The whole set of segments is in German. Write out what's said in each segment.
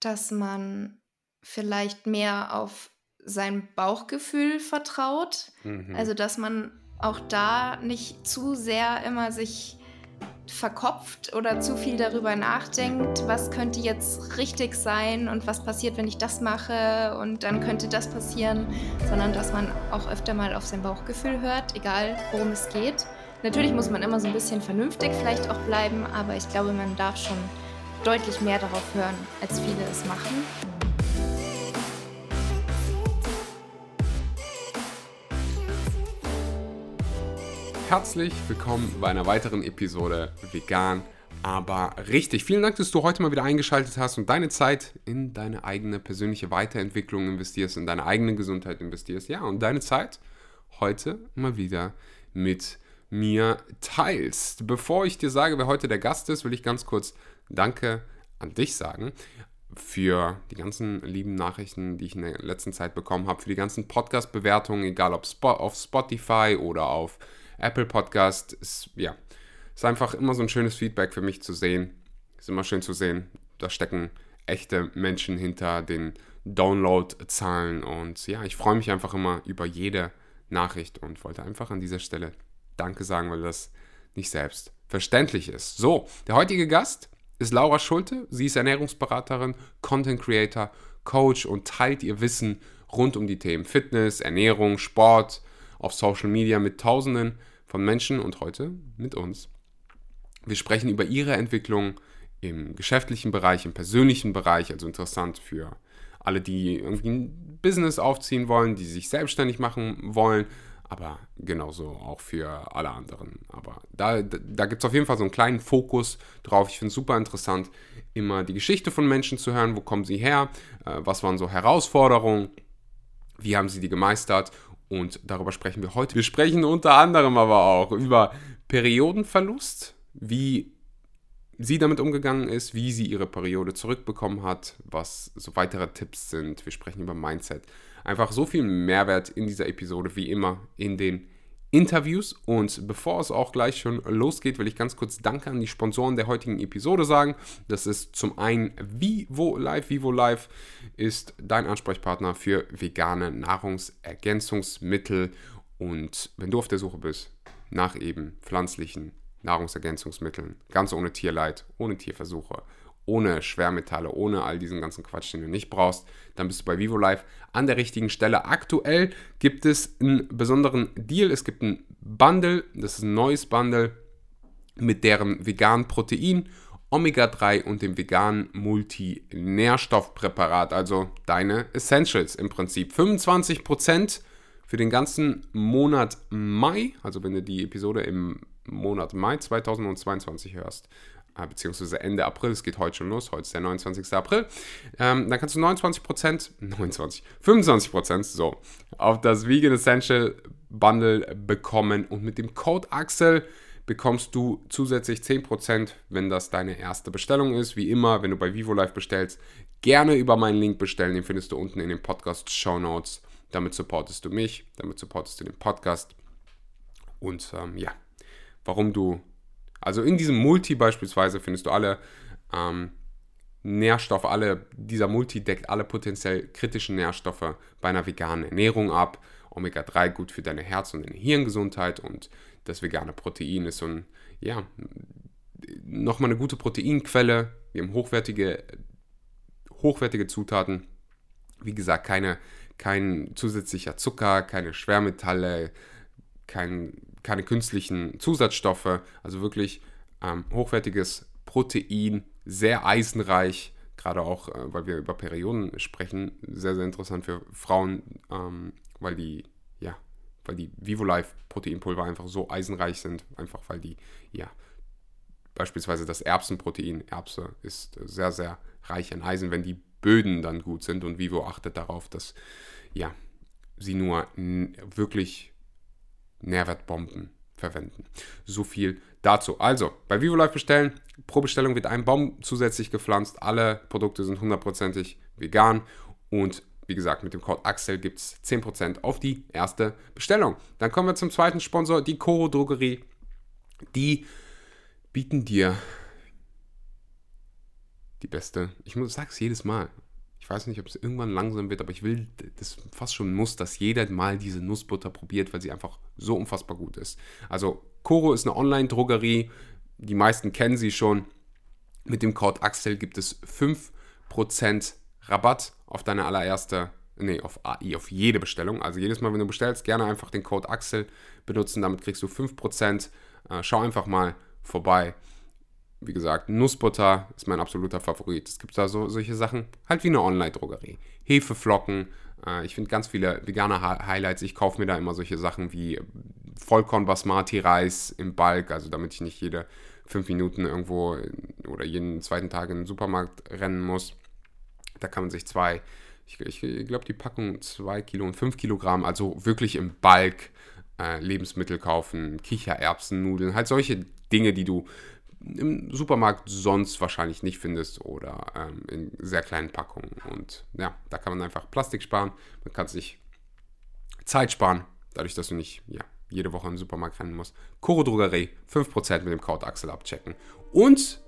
dass man vielleicht mehr auf sein Bauchgefühl vertraut. Mhm. Also dass man auch da nicht zu sehr immer sich verkopft oder zu viel darüber nachdenkt, was könnte jetzt richtig sein und was passiert, wenn ich das mache und dann könnte das passieren, sondern dass man auch öfter mal auf sein Bauchgefühl hört, egal worum es geht. Natürlich muss man immer so ein bisschen vernünftig vielleicht auch bleiben, aber ich glaube, man darf schon deutlich mehr darauf hören, als viele es machen. Herzlich willkommen bei einer weiteren Episode Vegan, aber richtig. Vielen Dank, dass du heute mal wieder eingeschaltet hast und deine Zeit in deine eigene persönliche Weiterentwicklung investierst, in deine eigene Gesundheit investierst. Ja, und deine Zeit heute mal wieder mit mir teilst. Bevor ich dir sage, wer heute der Gast ist, will ich ganz kurz Danke an dich sagen für die ganzen lieben Nachrichten, die ich in der letzten Zeit bekommen habe, für die ganzen Podcast-Bewertungen, egal ob auf Spotify oder auf Apple Podcast ist, ja, ist einfach immer so ein schönes Feedback für mich zu sehen. Ist immer schön zu sehen, da stecken echte Menschen hinter den Download-Zahlen und ja, ich freue mich einfach immer über jede Nachricht und wollte einfach an dieser Stelle Danke sagen, weil das nicht selbstverständlich ist. So, der heutige Gast ist Laura Schulte. Sie ist Ernährungsberaterin, Content Creator, Coach und teilt ihr Wissen rund um die Themen Fitness, Ernährung, Sport, auf Social Media mit Tausenden von Menschen und heute mit uns. Wir sprechen über ihre Entwicklung im geschäftlichen Bereich, im persönlichen Bereich, also interessant für alle, die irgendwie ein Business aufziehen wollen, die sich selbstständig machen wollen, aber genauso auch für alle anderen. Aber da, da gibt es auf jeden Fall so einen kleinen Fokus drauf. Ich finde es super interessant, immer die Geschichte von Menschen zu hören. Wo kommen sie her? Äh, was waren so Herausforderungen? Wie haben sie die gemeistert? Und darüber sprechen wir heute. Wir sprechen unter anderem aber auch über Periodenverlust, wie sie damit umgegangen ist, wie sie ihre Periode zurückbekommen hat, was so weitere Tipps sind. Wir sprechen über Mindset. Einfach so viel Mehrwert in dieser Episode wie immer in den Interviews. Und bevor es auch gleich schon losgeht, will ich ganz kurz Danke an die Sponsoren der heutigen Episode sagen. Das ist zum einen Vivo Live. Vivo Live ist dein Ansprechpartner für vegane Nahrungsergänzungsmittel. Und wenn du auf der Suche bist nach eben pflanzlichen Nahrungsergänzungsmitteln, ganz ohne Tierleid, ohne Tierversuche, ohne Schwermetalle, ohne all diesen ganzen Quatsch, den du nicht brauchst, dann bist du bei Vivo Life an der richtigen Stelle. Aktuell gibt es einen besonderen Deal. Es gibt ein Bundle, das ist ein neues Bundle mit deren veganen Protein, Omega-3 und dem veganen Multinährstoffpräparat, also deine Essentials im Prinzip. 25% für den ganzen Monat Mai, also wenn du die Episode im Monat Mai 2022 hörst, beziehungsweise Ende April, es geht heute schon los, heute ist der 29. April, ähm, dann kannst du 29 29, 25% so, auf das Vegan Essential Bundle bekommen und mit dem Code Axel bekommst du zusätzlich 10%, wenn das deine erste Bestellung ist. Wie immer, wenn du bei Vivo Live bestellst, gerne über meinen Link bestellen, den findest du unten in den Podcast Show Notes. Damit supportest du mich, damit supportest du den Podcast. Und ähm, ja, warum du also in diesem Multi beispielsweise findest du alle ähm, Nährstoffe, alle, dieser Multi deckt alle potenziell kritischen Nährstoffe bei einer veganen Ernährung ab. Omega-3 gut für deine Herz- und deine Hirngesundheit und das vegane Protein ist so ein, ja, nochmal eine gute Proteinquelle. Wir haben hochwertige, hochwertige Zutaten. Wie gesagt, keine, kein zusätzlicher Zucker, keine Schwermetalle, kein keine künstlichen Zusatzstoffe, also wirklich ähm, hochwertiges Protein, sehr eisenreich, gerade auch, äh, weil wir über Perioden sprechen, sehr, sehr interessant für Frauen, ähm, weil die, ja, weil die VivoLife Proteinpulver einfach so eisenreich sind, einfach weil die, ja, beispielsweise das Erbsenprotein, Erbse ist sehr, sehr reich an Eisen, wenn die Böden dann gut sind und Vivo achtet darauf, dass, ja, sie nur wirklich Nährwertbomben verwenden. So viel dazu. Also, bei VivoLife bestellen. Pro Bestellung wird ein Baum zusätzlich gepflanzt. Alle Produkte sind hundertprozentig vegan. Und wie gesagt, mit dem Code Axel gibt es 10% auf die erste Bestellung. Dann kommen wir zum zweiten Sponsor, die Coro Drogerie. Die bieten dir die beste. Ich sage es jedes Mal. Ich weiß nicht, ob es irgendwann langsam wird, aber ich will das fast schon muss, dass jeder mal diese Nussbutter probiert, weil sie einfach so unfassbar gut ist. Also Koro ist eine Online-Drogerie. Die meisten kennen sie schon. Mit dem Code Axel gibt es 5% Rabatt auf deine allererste, nee, auf auf jede Bestellung. Also jedes Mal, wenn du bestellst, gerne einfach den Code Axel benutzen. Damit kriegst du 5%. Äh, schau einfach mal vorbei wie gesagt, Nussbutter ist mein absoluter Favorit. Es gibt da so solche Sachen, halt wie eine Online-Drogerie. Hefeflocken, äh, ich finde ganz viele vegane Highlights. Ich kaufe mir da immer solche Sachen wie Vollkorn-Basmati-Reis im Balk, also damit ich nicht jede fünf Minuten irgendwo oder jeden zweiten Tag in den Supermarkt rennen muss. Da kann man sich zwei, ich, ich, glaube, die Packung zwei Kilo und fünf Kilogramm, also wirklich im Balk äh, Lebensmittel kaufen, Kichererbsen, Nudeln, halt solche Dinge, die du im Supermarkt sonst wahrscheinlich nicht findest oder ähm, in sehr kleinen Packungen. Und ja, da kann man einfach Plastik sparen. Man kann sich Zeit sparen, dadurch, dass du nicht ja, jede Woche den Supermarkt rennen musst. Koro Drogerie, 5% mit dem Code Axel abchecken. Und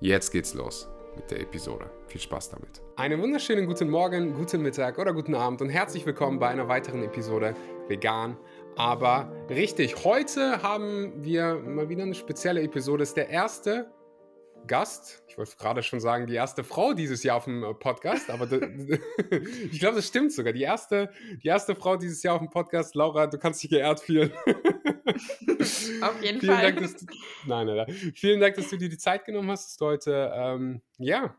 jetzt geht's los mit der Episode. Viel Spaß damit. Einen wunderschönen guten Morgen, guten Mittag oder guten Abend und herzlich willkommen bei einer weiteren Episode Vegan aber richtig, heute haben wir mal wieder eine spezielle Episode. Das ist der erste Gast, ich wollte gerade schon sagen, die erste Frau dieses Jahr auf dem äh, Podcast, aber ich glaube, das stimmt sogar. Die erste, die erste Frau dieses Jahr auf dem Podcast, Laura, du kannst dich geehrt fühlen. Auf jeden Vielen Fall. Dank, du, nein, nein, nein. Vielen Dank, dass du dir die Zeit genommen hast, dass du heute, ähm, ja,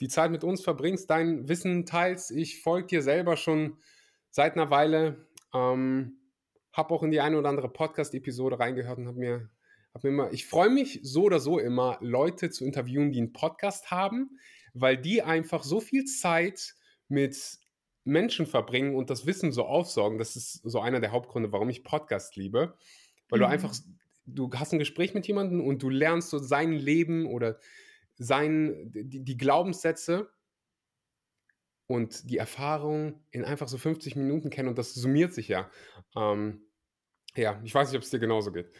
die Zeit mit uns verbringst, dein Wissen teilst. Ich folge dir selber schon seit einer Weile. Ähm, habe auch in die eine oder andere Podcast-Episode reingehört und habe mir, hab mir immer, ich freue mich so oder so immer, Leute zu interviewen, die einen Podcast haben, weil die einfach so viel Zeit mit Menschen verbringen und das Wissen so aufsorgen. Das ist so einer der Hauptgründe, warum ich Podcast liebe. Weil mhm. du einfach, du hast ein Gespräch mit jemandem und du lernst so sein Leben oder sein, die, die Glaubenssätze und die Erfahrung in einfach so 50 Minuten kennen und das summiert sich ja. Ähm, ja, ich weiß nicht, ob es dir genauso geht.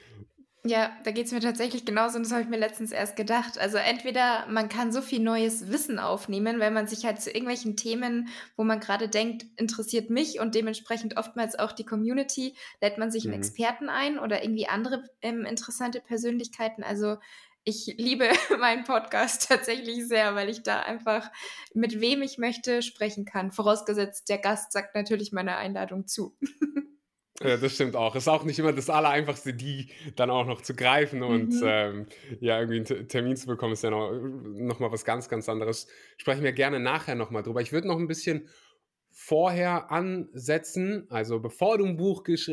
Ja, da geht es mir tatsächlich genauso und das habe ich mir letztens erst gedacht. Also entweder man kann so viel neues Wissen aufnehmen, weil man sich halt zu irgendwelchen Themen, wo man gerade denkt, interessiert mich und dementsprechend oftmals auch die Community, lädt man sich einen mhm. Experten ein oder irgendwie andere ähm, interessante Persönlichkeiten. Also ich liebe meinen Podcast tatsächlich sehr, weil ich da einfach mit wem ich möchte sprechen kann. Vorausgesetzt, der Gast sagt natürlich meine Einladung zu. Ja, das stimmt auch. Ist auch nicht immer das Allereinfachste, die dann auch noch zu greifen und mhm. ähm, ja, irgendwie einen Termin zu bekommen, ist ja noch, noch mal was ganz, ganz anderes. Sprechen wir gerne nachher noch mal drüber. Ich würde noch ein bisschen vorher ansetzen, also bevor du ein Buch gesch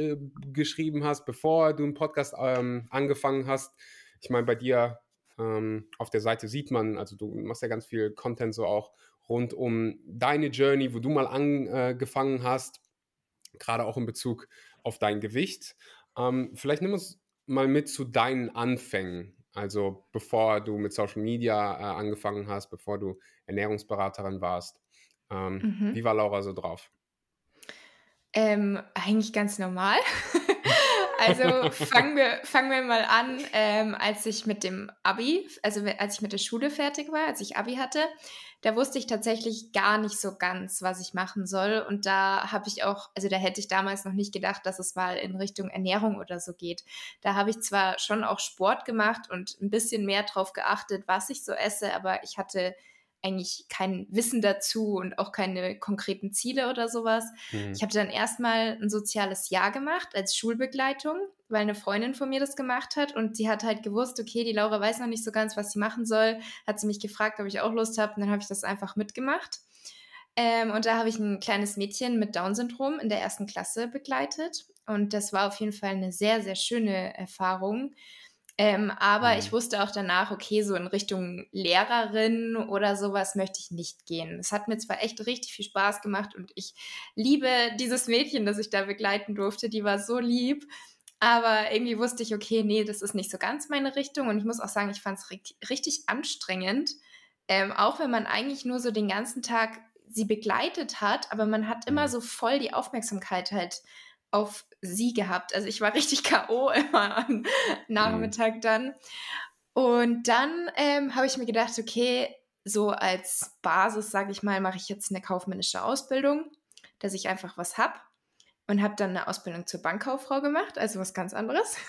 geschrieben hast, bevor du einen Podcast ähm, angefangen hast, ich meine, bei dir ähm, auf der Seite sieht man, also du machst ja ganz viel Content so auch rund um deine Journey, wo du mal angefangen hast, gerade auch in Bezug auf dein Gewicht. Ähm, vielleicht nimm uns mal mit zu deinen Anfängen. Also bevor du mit Social Media äh, angefangen hast, bevor du Ernährungsberaterin warst. Ähm, mhm. Wie war Laura so drauf? Ähm, eigentlich ganz normal. Also fangen wir, fangen wir mal an, ähm, als ich mit dem Abi, also als ich mit der Schule fertig war, als ich Abi hatte, da wusste ich tatsächlich gar nicht so ganz, was ich machen soll. Und da habe ich auch, also da hätte ich damals noch nicht gedacht, dass es mal in Richtung Ernährung oder so geht. Da habe ich zwar schon auch Sport gemacht und ein bisschen mehr drauf geachtet, was ich so esse, aber ich hatte eigentlich kein Wissen dazu und auch keine konkreten Ziele oder sowas. Mhm. Ich habe dann erstmal ein soziales Jahr gemacht als Schulbegleitung, weil eine Freundin von mir das gemacht hat und sie hat halt gewusst, okay, die Laura weiß noch nicht so ganz, was sie machen soll. Hat sie mich gefragt, ob ich auch Lust habe und dann habe ich das einfach mitgemacht. Ähm, und da habe ich ein kleines Mädchen mit Down-Syndrom in der ersten Klasse begleitet und das war auf jeden Fall eine sehr, sehr schöne Erfahrung ähm, aber mhm. ich wusste auch danach, okay, so in Richtung Lehrerin oder sowas möchte ich nicht gehen. Es hat mir zwar echt richtig viel Spaß gemacht und ich liebe dieses Mädchen, das ich da begleiten durfte. Die war so lieb. Aber irgendwie wusste ich, okay, nee, das ist nicht so ganz meine Richtung. Und ich muss auch sagen, ich fand es richtig, anstrengend. Ähm, auch wenn man eigentlich nur so den ganzen Tag sie begleitet hat, aber man hat immer mhm. so voll die Aufmerksamkeit halt auf sie gehabt. Also ich war richtig K.O. immer am Nachmittag mhm. dann. Und dann ähm, habe ich mir gedacht, okay, so als Basis, sage ich mal, mache ich jetzt eine kaufmännische Ausbildung, dass ich einfach was habe und habe dann eine Ausbildung zur Bankkauffrau gemacht, also was ganz anderes.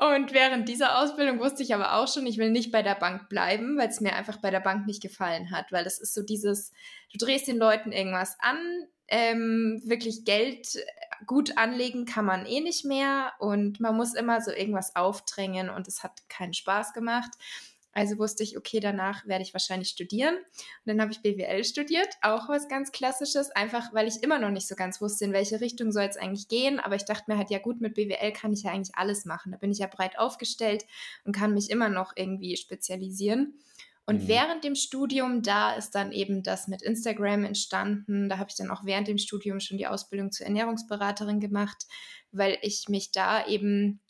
Und während dieser Ausbildung wusste ich aber auch schon, ich will nicht bei der Bank bleiben, weil es mir einfach bei der Bank nicht gefallen hat, weil das ist so dieses, du drehst den Leuten irgendwas an, ähm, wirklich Geld äh, gut anlegen kann man eh nicht mehr und man muss immer so irgendwas aufdrängen und es hat keinen Spaß gemacht. Also wusste ich, okay, danach werde ich wahrscheinlich studieren. Und dann habe ich BWL studiert, auch was ganz Klassisches, einfach weil ich immer noch nicht so ganz wusste, in welche Richtung soll es eigentlich gehen. Aber ich dachte mir halt, ja gut, mit BWL kann ich ja eigentlich alles machen. Da bin ich ja breit aufgestellt und kann mich immer noch irgendwie spezialisieren. Und mhm. während dem Studium, da ist dann eben das mit Instagram entstanden. Da habe ich dann auch während dem Studium schon die Ausbildung zur Ernährungsberaterin gemacht, weil ich mich da eben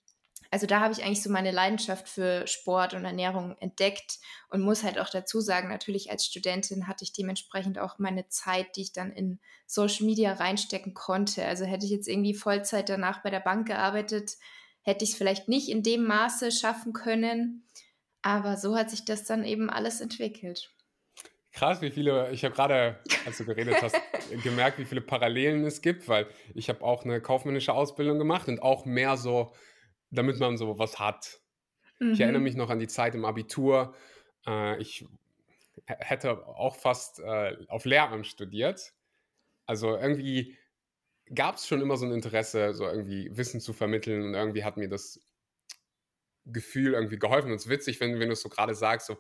also da habe ich eigentlich so meine Leidenschaft für Sport und Ernährung entdeckt und muss halt auch dazu sagen, natürlich als Studentin hatte ich dementsprechend auch meine Zeit, die ich dann in Social Media reinstecken konnte. Also hätte ich jetzt irgendwie Vollzeit danach bei der Bank gearbeitet, hätte ich es vielleicht nicht in dem Maße schaffen können. Aber so hat sich das dann eben alles entwickelt. Krass, wie viele, ich habe gerade, als du geredet hast, gemerkt, wie viele Parallelen es gibt, weil ich habe auch eine kaufmännische Ausbildung gemacht und auch mehr so damit man so was hat. Mhm. Ich erinnere mich noch an die Zeit im Abitur. Äh, ich hätte auch fast äh, auf Lehramt studiert. Also irgendwie gab es schon immer so ein Interesse, so irgendwie Wissen zu vermitteln und irgendwie hat mir das Gefühl irgendwie geholfen. Und es ist witzig, wenn, wenn du es so gerade sagst, so,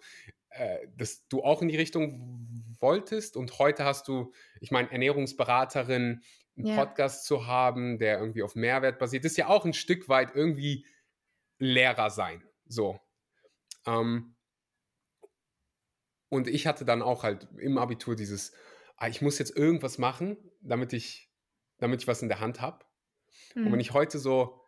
äh, dass du auch in die Richtung wolltest und heute hast du, ich meine, Ernährungsberaterin, einen ja. Podcast zu haben, der irgendwie auf Mehrwert basiert, ist ja auch ein Stück weit irgendwie Lehrer sein. So. Ähm, und ich hatte dann auch halt im Abitur dieses, ah, ich muss jetzt irgendwas machen, damit ich, damit ich was in der Hand habe. Mhm. Und wenn hm. ich heute so,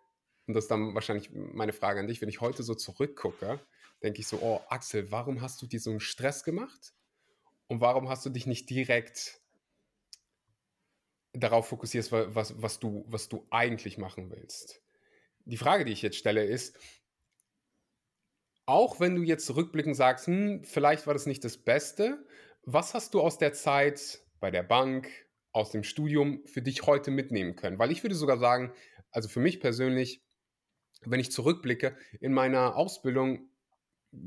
und das ist dann wahrscheinlich meine Frage an dich, wenn ich heute so zurückgucke, denke ich so, oh Axel, warum hast du dir so einen Stress gemacht? Und warum hast du dich nicht direkt darauf fokussierst, was, was, du, was du eigentlich machen willst. Die Frage, die ich jetzt stelle, ist, auch wenn du jetzt zurückblickend sagst, hm, vielleicht war das nicht das Beste, was hast du aus der Zeit bei der Bank, aus dem Studium für dich heute mitnehmen können? Weil ich würde sogar sagen, also für mich persönlich, wenn ich zurückblicke, in meiner Ausbildung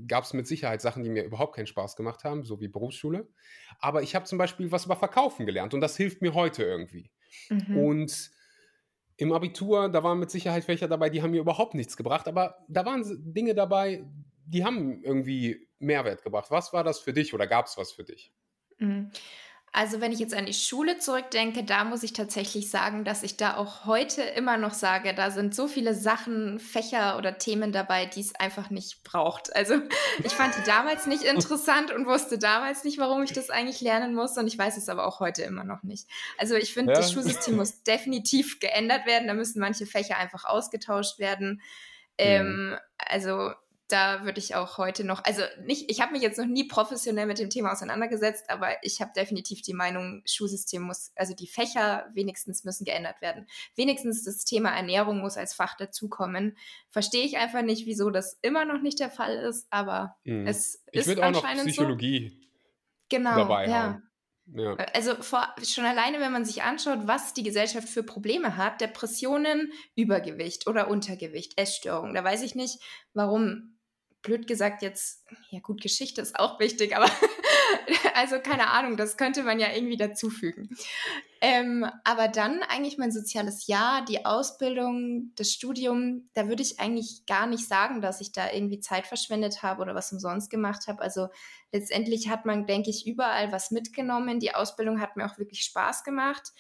gab es mit Sicherheit Sachen, die mir überhaupt keinen Spaß gemacht haben, so wie Berufsschule. Aber ich habe zum Beispiel was über Verkaufen gelernt und das hilft mir heute irgendwie. Mhm. Und im Abitur, da waren mit Sicherheit Fächer dabei, die haben mir überhaupt nichts gebracht, aber da waren Dinge dabei, die haben irgendwie Mehrwert gebracht. Was war das für dich oder gab es was für dich? Mhm. Also wenn ich jetzt an die Schule zurückdenke, da muss ich tatsächlich sagen, dass ich da auch heute immer noch sage, da sind so viele Sachen, Fächer oder Themen dabei, die es einfach nicht braucht. Also ich fand die damals nicht interessant und wusste damals nicht, warum ich das eigentlich lernen muss und ich weiß es aber auch heute immer noch nicht. Also ich finde, ja. das Schulsystem muss definitiv geändert werden. Da müssen manche Fächer einfach ausgetauscht werden. Ähm, mhm. Also da würde ich auch heute noch, also nicht, ich habe mich jetzt noch nie professionell mit dem Thema auseinandergesetzt, aber ich habe definitiv die Meinung, Schulsystem muss, also die Fächer wenigstens müssen geändert werden. Wenigstens das Thema Ernährung muss als Fach dazukommen. Verstehe ich einfach nicht, wieso das immer noch nicht der Fall ist, aber mhm. es ich ist anscheinend auch noch Psychologie so. Genau, dabei ja. Haben. Ja. Also vor, schon alleine, wenn man sich anschaut, was die Gesellschaft für Probleme hat, Depressionen, Übergewicht oder Untergewicht, Essstörung, da weiß ich nicht, warum blöd gesagt jetzt, ja gut, Geschichte ist auch wichtig, aber also keine Ahnung, das könnte man ja irgendwie dazufügen. Ähm, aber dann eigentlich mein soziales Jahr, die Ausbildung, das Studium, da würde ich eigentlich gar nicht sagen, dass ich da irgendwie Zeit verschwendet habe oder was umsonst gemacht habe. Also letztendlich hat man, denke ich, überall was mitgenommen. Die Ausbildung hat mir auch wirklich Spaß gemacht.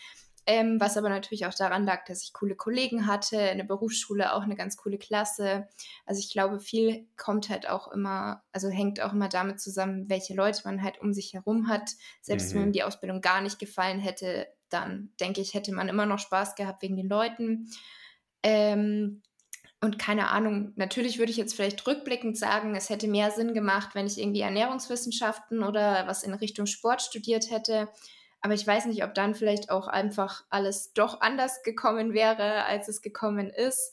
Ähm, was aber natürlich auch daran lag, dass ich coole Kollegen hatte, in der Berufsschule auch eine ganz coole Klasse. Also ich glaube, viel kommt halt auch immer, also hängt auch immer damit zusammen, welche Leute man halt um sich herum hat. Selbst mhm. wenn die Ausbildung gar nicht gefallen hätte, dann denke ich, hätte man immer noch Spaß gehabt wegen den Leuten. Ähm, und keine Ahnung, natürlich würde ich jetzt vielleicht rückblickend sagen, es hätte mehr Sinn gemacht, wenn ich irgendwie Ernährungswissenschaften oder was in Richtung Sport studiert hätte. Aber ich weiß nicht, ob dann vielleicht auch einfach alles doch anders gekommen wäre, als es gekommen ist.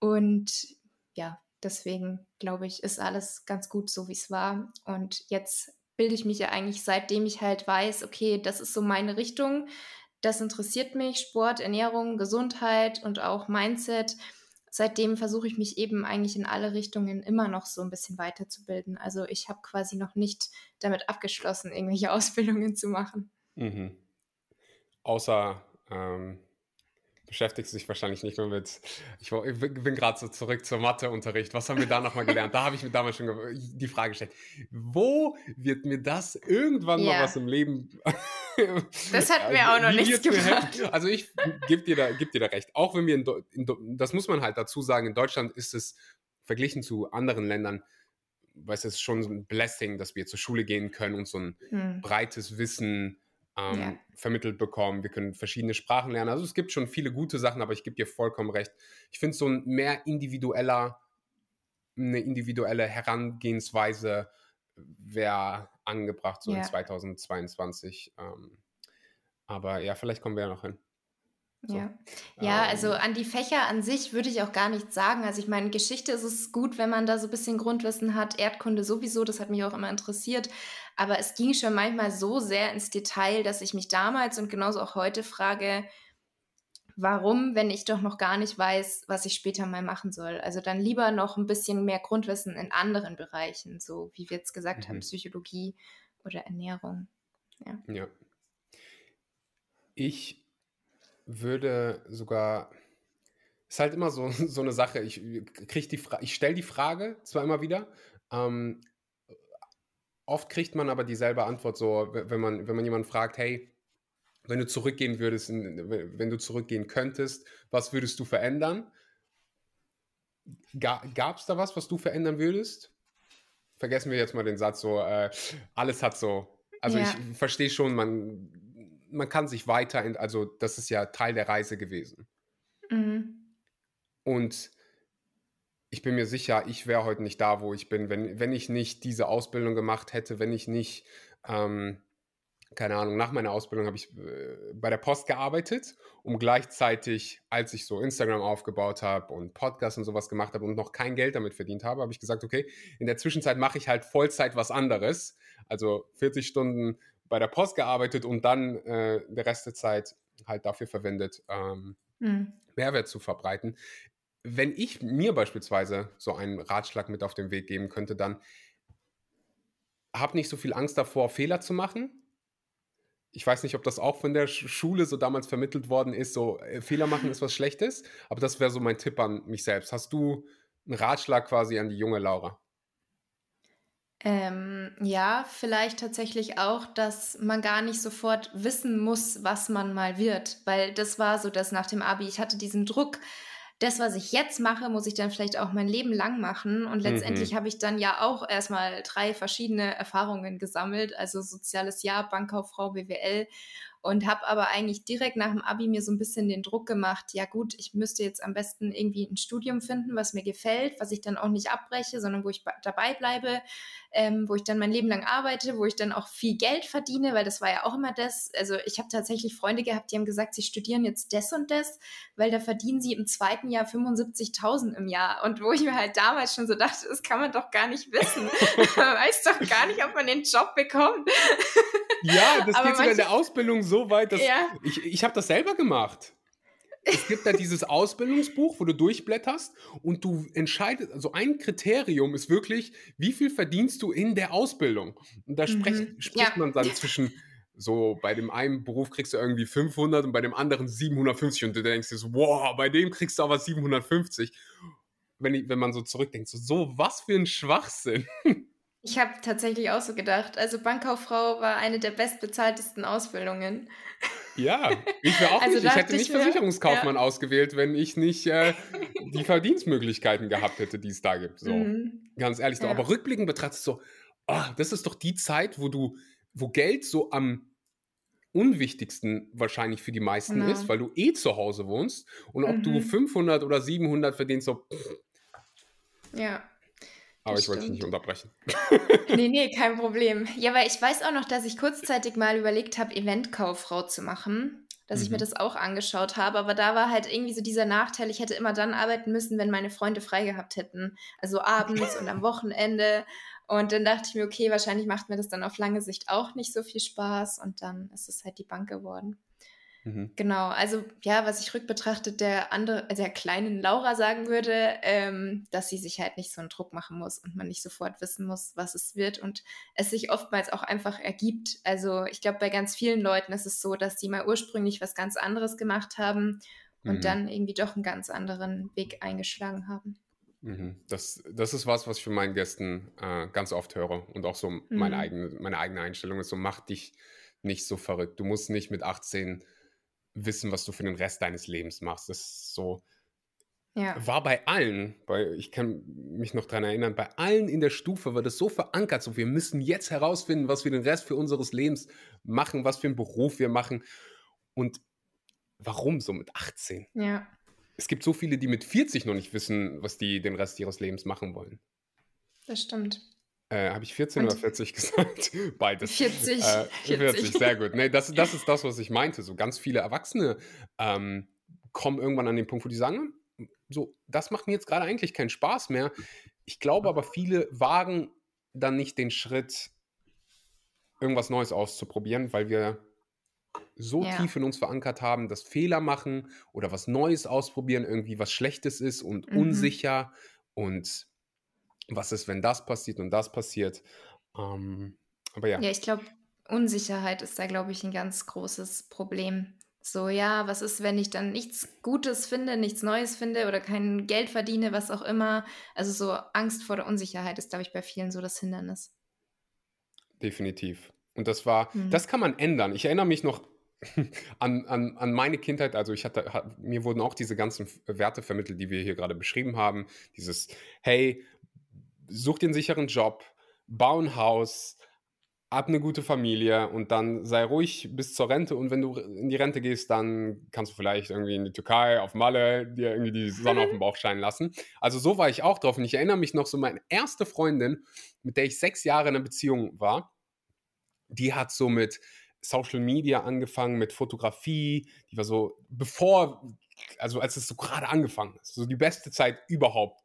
Und ja, deswegen glaube ich, ist alles ganz gut so, wie es war. Und jetzt bilde ich mich ja eigentlich, seitdem ich halt weiß, okay, das ist so meine Richtung, das interessiert mich, Sport, Ernährung, Gesundheit und auch Mindset. Seitdem versuche ich mich eben eigentlich in alle Richtungen immer noch so ein bisschen weiterzubilden. Also ich habe quasi noch nicht damit abgeschlossen, irgendwelche Ausbildungen zu machen. Mhm. Außer ähm, beschäftigst dich wahrscheinlich nicht nur mit, ich, bin gerade so zurück zur Matheunterricht, was haben wir da nochmal gelernt? Da habe ich mir damals schon die Frage gestellt, wo wird mir das irgendwann ja. mal was im Leben... das hat mir auch noch nichts gebracht. Also ich gebe dir, da, geb dir da recht, auch wenn wir, in, in, das muss man halt dazu sagen, in Deutschland ist es verglichen zu anderen Ländern, weil es ist schon ein Blessing, dass wir zur Schule gehen können und so ein hm. breites Wissen ähm, ja. vermittelt bekommen. Wir können verschiedene Sprachen lernen. Also es gibt schon viele gute Sachen, aber ich gebe dir vollkommen recht. Ich finde so ein mehr individueller, eine individuelle Herangehensweise wäre angebracht, so ja. in 2022. Ähm, aber ja, vielleicht kommen wir ja noch hin. So. Ja. ja, also ähm. an die Fächer an sich würde ich auch gar nichts sagen. Also ich meine, Geschichte ist es gut, wenn man da so ein bisschen Grundwissen hat, Erdkunde sowieso, das hat mich auch immer interessiert. Aber es ging schon manchmal so sehr ins Detail, dass ich mich damals und genauso auch heute frage, warum, wenn ich doch noch gar nicht weiß, was ich später mal machen soll. Also dann lieber noch ein bisschen mehr Grundwissen in anderen Bereichen, so wie wir jetzt gesagt mhm. haben, Psychologie oder Ernährung. Ja. ja. Ich würde sogar. Ist halt immer so, so eine Sache. Ich krieg die ich stelle die Frage zwar immer wieder. Ähm, oft kriegt man aber dieselbe Antwort so, wenn man, wenn man jemanden fragt, hey, wenn du zurückgehen würdest, wenn du zurückgehen könntest, was würdest du verändern? Gab es da was, was du verändern würdest? Vergessen wir jetzt mal den Satz so, äh, alles hat so. Also ja. ich verstehe schon, man, man kann sich weiter, also das ist ja Teil der Reise gewesen. Mhm. Und ich bin mir sicher, ich wäre heute nicht da, wo ich bin, wenn, wenn ich nicht diese Ausbildung gemacht hätte, wenn ich nicht, ähm, keine Ahnung, nach meiner Ausbildung habe ich äh, bei der Post gearbeitet, um gleichzeitig, als ich so Instagram aufgebaut habe und Podcasts und sowas gemacht habe und noch kein Geld damit verdient habe, habe ich gesagt, okay, in der Zwischenzeit mache ich halt Vollzeit was anderes, also 40 Stunden bei der Post gearbeitet und dann äh, der Rest der Zeit halt dafür verwendet, ähm, mhm. Mehrwert zu verbreiten. Wenn ich mir beispielsweise so einen Ratschlag mit auf den Weg geben könnte, dann hab nicht so viel Angst davor, Fehler zu machen. Ich weiß nicht, ob das auch von der Schule so damals vermittelt worden ist, so äh, Fehler machen ist was Schlechtes, aber das wäre so mein Tipp an mich selbst. Hast du einen Ratschlag quasi an die junge Laura? Ähm, ja, vielleicht tatsächlich auch, dass man gar nicht sofort wissen muss, was man mal wird, weil das war so, dass nach dem Abi, ich hatte diesen Druck, das, was ich jetzt mache, muss ich dann vielleicht auch mein Leben lang machen. Und letztendlich mhm. habe ich dann ja auch erstmal drei verschiedene Erfahrungen gesammelt, also soziales Jahr, Bankkauffrau, BWL und habe aber eigentlich direkt nach dem Abi mir so ein bisschen den Druck gemacht, ja gut, ich müsste jetzt am besten irgendwie ein Studium finden, was mir gefällt, was ich dann auch nicht abbreche, sondern wo ich dabei bleibe, ähm, wo ich dann mein Leben lang arbeite, wo ich dann auch viel Geld verdiene, weil das war ja auch immer das. Also ich habe tatsächlich Freunde gehabt, die haben gesagt, sie studieren jetzt das und das, weil da verdienen sie im zweiten Jahr 75.000 im Jahr. Und wo ich mir halt damals schon so dachte, das kann man doch gar nicht wissen. man weiß doch gar nicht, ob man den Job bekommt. Ja, das geht sogar in der Ausbildung so weit, dass ja. ich, ich habe das selber gemacht. Es gibt da dieses Ausbildungsbuch, wo du durchblätterst und du entscheidest, also ein Kriterium ist wirklich, wie viel verdienst du in der Ausbildung? Und da sprech, mhm. spricht ja. man dann zwischen, so bei dem einen Beruf kriegst du irgendwie 500 und bei dem anderen 750 und du denkst dir so, wow, bei dem kriegst du aber 750. Wenn, ich, wenn man so zurückdenkt, so, so was für ein Schwachsinn. Ich habe tatsächlich auch so gedacht. Also Bankkauffrau war eine der bestbezahltesten Ausbildungen. Ja, ich wäre auch also nicht. Ich hätte nicht Versicherungskaufmann ja. ausgewählt, wenn ich nicht äh, die Verdienstmöglichkeiten gehabt hätte, die es da gibt. So, mhm. ganz ehrlich. Ja. Aber rückblickend betrachtet so, oh, das ist doch die Zeit, wo du, wo Geld so am unwichtigsten wahrscheinlich für die meisten ja. ist, weil du eh zu Hause wohnst und ob mhm. du 500 oder 700 verdienst, so. Pff. Ja. Aber ich wollte dich nicht unterbrechen. nee, nee, kein Problem. Ja, weil ich weiß auch noch, dass ich kurzzeitig mal überlegt habe, Eventkauffrau zu machen. Dass mhm. ich mir mhm. das auch angeschaut habe. Aber da war halt irgendwie so dieser Nachteil, ich hätte immer dann arbeiten müssen, wenn meine Freunde frei gehabt hätten. Also abends und am Wochenende. Und dann dachte ich mir, okay, wahrscheinlich macht mir das dann auf lange Sicht auch nicht so viel Spaß und dann ist es halt die Bank geworden. Mhm. Genau, also ja, was ich rückbetrachtet der andere, der kleinen Laura sagen würde, ähm, dass sie sich halt nicht so einen Druck machen muss und man nicht sofort wissen muss, was es wird und es sich oftmals auch einfach ergibt. Also ich glaube, bei ganz vielen Leuten ist es so, dass die mal ursprünglich was ganz anderes gemacht haben und mhm. dann irgendwie doch einen ganz anderen Weg eingeschlagen haben. Mhm. Das, das ist was, was ich für meinen Gästen äh, ganz oft höre und auch so meine, mhm. eigene, meine eigene Einstellung ist so, mach dich nicht so verrückt. Du musst nicht mit 18 wissen, was du für den Rest deines Lebens machst. Das ist so. Ja. War bei allen, bei, ich kann mich noch daran erinnern, bei allen in der Stufe war das so verankert, so wir müssen jetzt herausfinden, was wir den Rest für unseres Lebens machen, was für einen Beruf wir machen. Und warum so mit 18? Ja. Es gibt so viele, die mit 40 noch nicht wissen, was die den Rest ihres Lebens machen wollen. Das stimmt. Äh, Habe ich 14 Und oder 40 gesagt? Beides. 40. Äh, 40. 40, sehr gut. Nee, das, das ist das, was ich meinte. So ganz viele Erwachsene ähm, kommen irgendwann an den Punkt, wo die sagen, so, das macht mir jetzt gerade eigentlich keinen Spaß mehr. Ich glaube aber, viele wagen dann nicht den Schritt, irgendwas Neues auszuprobieren, weil wir so ja. tief in uns verankert haben, dass Fehler machen oder was Neues ausprobieren irgendwie was Schlechtes ist und mhm. unsicher und was ist, wenn das passiert und das passiert. Ähm, aber ja. Ja, ich glaube, Unsicherheit ist da, glaube ich, ein ganz großes Problem. So, ja, was ist, wenn ich dann nichts Gutes finde, nichts Neues finde oder kein Geld verdiene, was auch immer. Also so Angst vor der Unsicherheit ist, glaube ich, bei vielen so das Hindernis. Definitiv. Und das war, hm. das kann man ändern. Ich erinnere mich noch an, an, an meine Kindheit, also ich hatte, hat, mir wurden auch diese ganzen Werte vermittelt, die wir hier gerade beschrieben haben. Dieses, hey, such dir einen sicheren Job, bau ein Haus, hab eine gute Familie und dann sei ruhig bis zur Rente und wenn du in die Rente gehst, dann kannst du vielleicht irgendwie in die Türkei, auf Malle, dir irgendwie die Sonne auf den Bauch scheinen lassen. Also so war ich auch drauf und ich erinnere mich noch so, meine erste Freundin, mit der ich sechs Jahre in einer Beziehung war, die hat so mit Social Media angefangen, mit Fotografie, die war so, bevor, also als es so gerade angefangen ist, so die beste Zeit überhaupt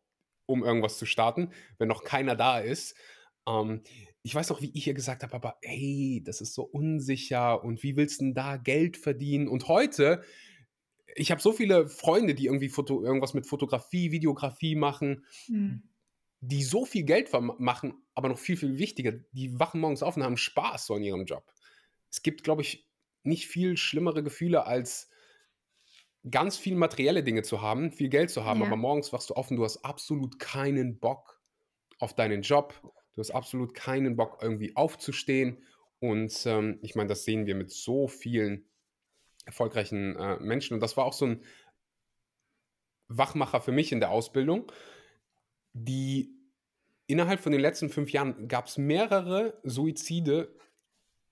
um irgendwas zu starten, wenn noch keiner da ist. Ähm, ich weiß noch, wie ich ihr gesagt habe, aber hey, das ist so unsicher und wie willst du denn da Geld verdienen? Und heute, ich habe so viele Freunde, die irgendwie Foto, irgendwas mit Fotografie, Videografie machen, mhm. die so viel Geld machen, aber noch viel, viel wichtiger, die wachen morgens auf und haben Spaß so in ihrem Job. Es gibt, glaube ich, nicht viel schlimmere Gefühle als ganz viel materielle Dinge zu haben, viel Geld zu haben, ja. aber morgens wachst du auf und du hast absolut keinen Bock auf deinen Job. Du hast absolut keinen Bock, irgendwie aufzustehen. Und ähm, ich meine, das sehen wir mit so vielen erfolgreichen äh, Menschen. Und das war auch so ein Wachmacher für mich in der Ausbildung, die innerhalb von den letzten fünf Jahren gab es mehrere Suizide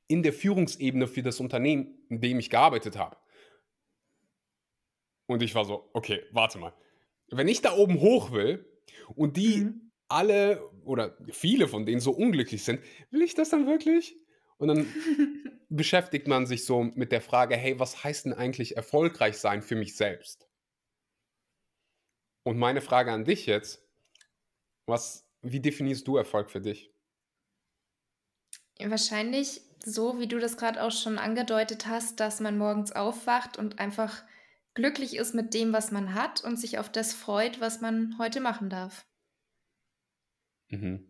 in der Führungsebene für das Unternehmen, in dem ich gearbeitet habe. Und ich war so, okay, warte mal. Wenn ich da oben hoch will und die mhm. alle oder viele von denen so unglücklich sind, will ich das dann wirklich? Und dann beschäftigt man sich so mit der Frage, hey, was heißt denn eigentlich erfolgreich sein für mich selbst? Und meine Frage an dich jetzt, was, wie definierst du Erfolg für dich? Wahrscheinlich so, wie du das gerade auch schon angedeutet hast, dass man morgens aufwacht und einfach glücklich ist mit dem, was man hat und sich auf das freut, was man heute machen darf. Mhm.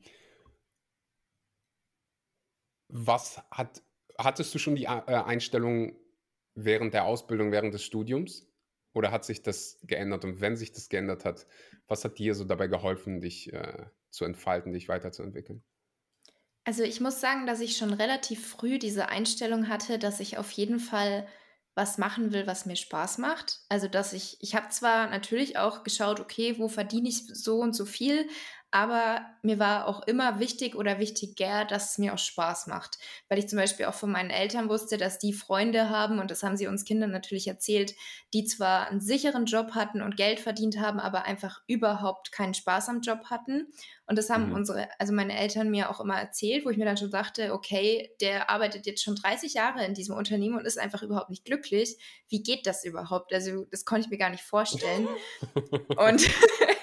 Was hat, hattest du schon die äh, Einstellung während der Ausbildung, während des Studiums? Oder hat sich das geändert? Und wenn sich das geändert hat, was hat dir so dabei geholfen, dich äh, zu entfalten, dich weiterzuentwickeln? Also ich muss sagen, dass ich schon relativ früh diese Einstellung hatte, dass ich auf jeden Fall was machen will, was mir Spaß macht. Also, dass ich, ich habe zwar natürlich auch geschaut, okay, wo verdiene ich so und so viel, aber mir war auch immer wichtig oder wichtiger, dass es mir auch Spaß macht. Weil ich zum Beispiel auch von meinen Eltern wusste, dass die Freunde haben, und das haben sie uns Kindern natürlich erzählt, die zwar einen sicheren Job hatten und Geld verdient haben, aber einfach überhaupt keinen Spaß am Job hatten. Und das haben mhm. unsere, also meine Eltern mir auch immer erzählt, wo ich mir dann schon dachte, okay, der arbeitet jetzt schon 30 Jahre in diesem Unternehmen und ist einfach überhaupt nicht glücklich. Wie geht das überhaupt? Also, das konnte ich mir gar nicht vorstellen. und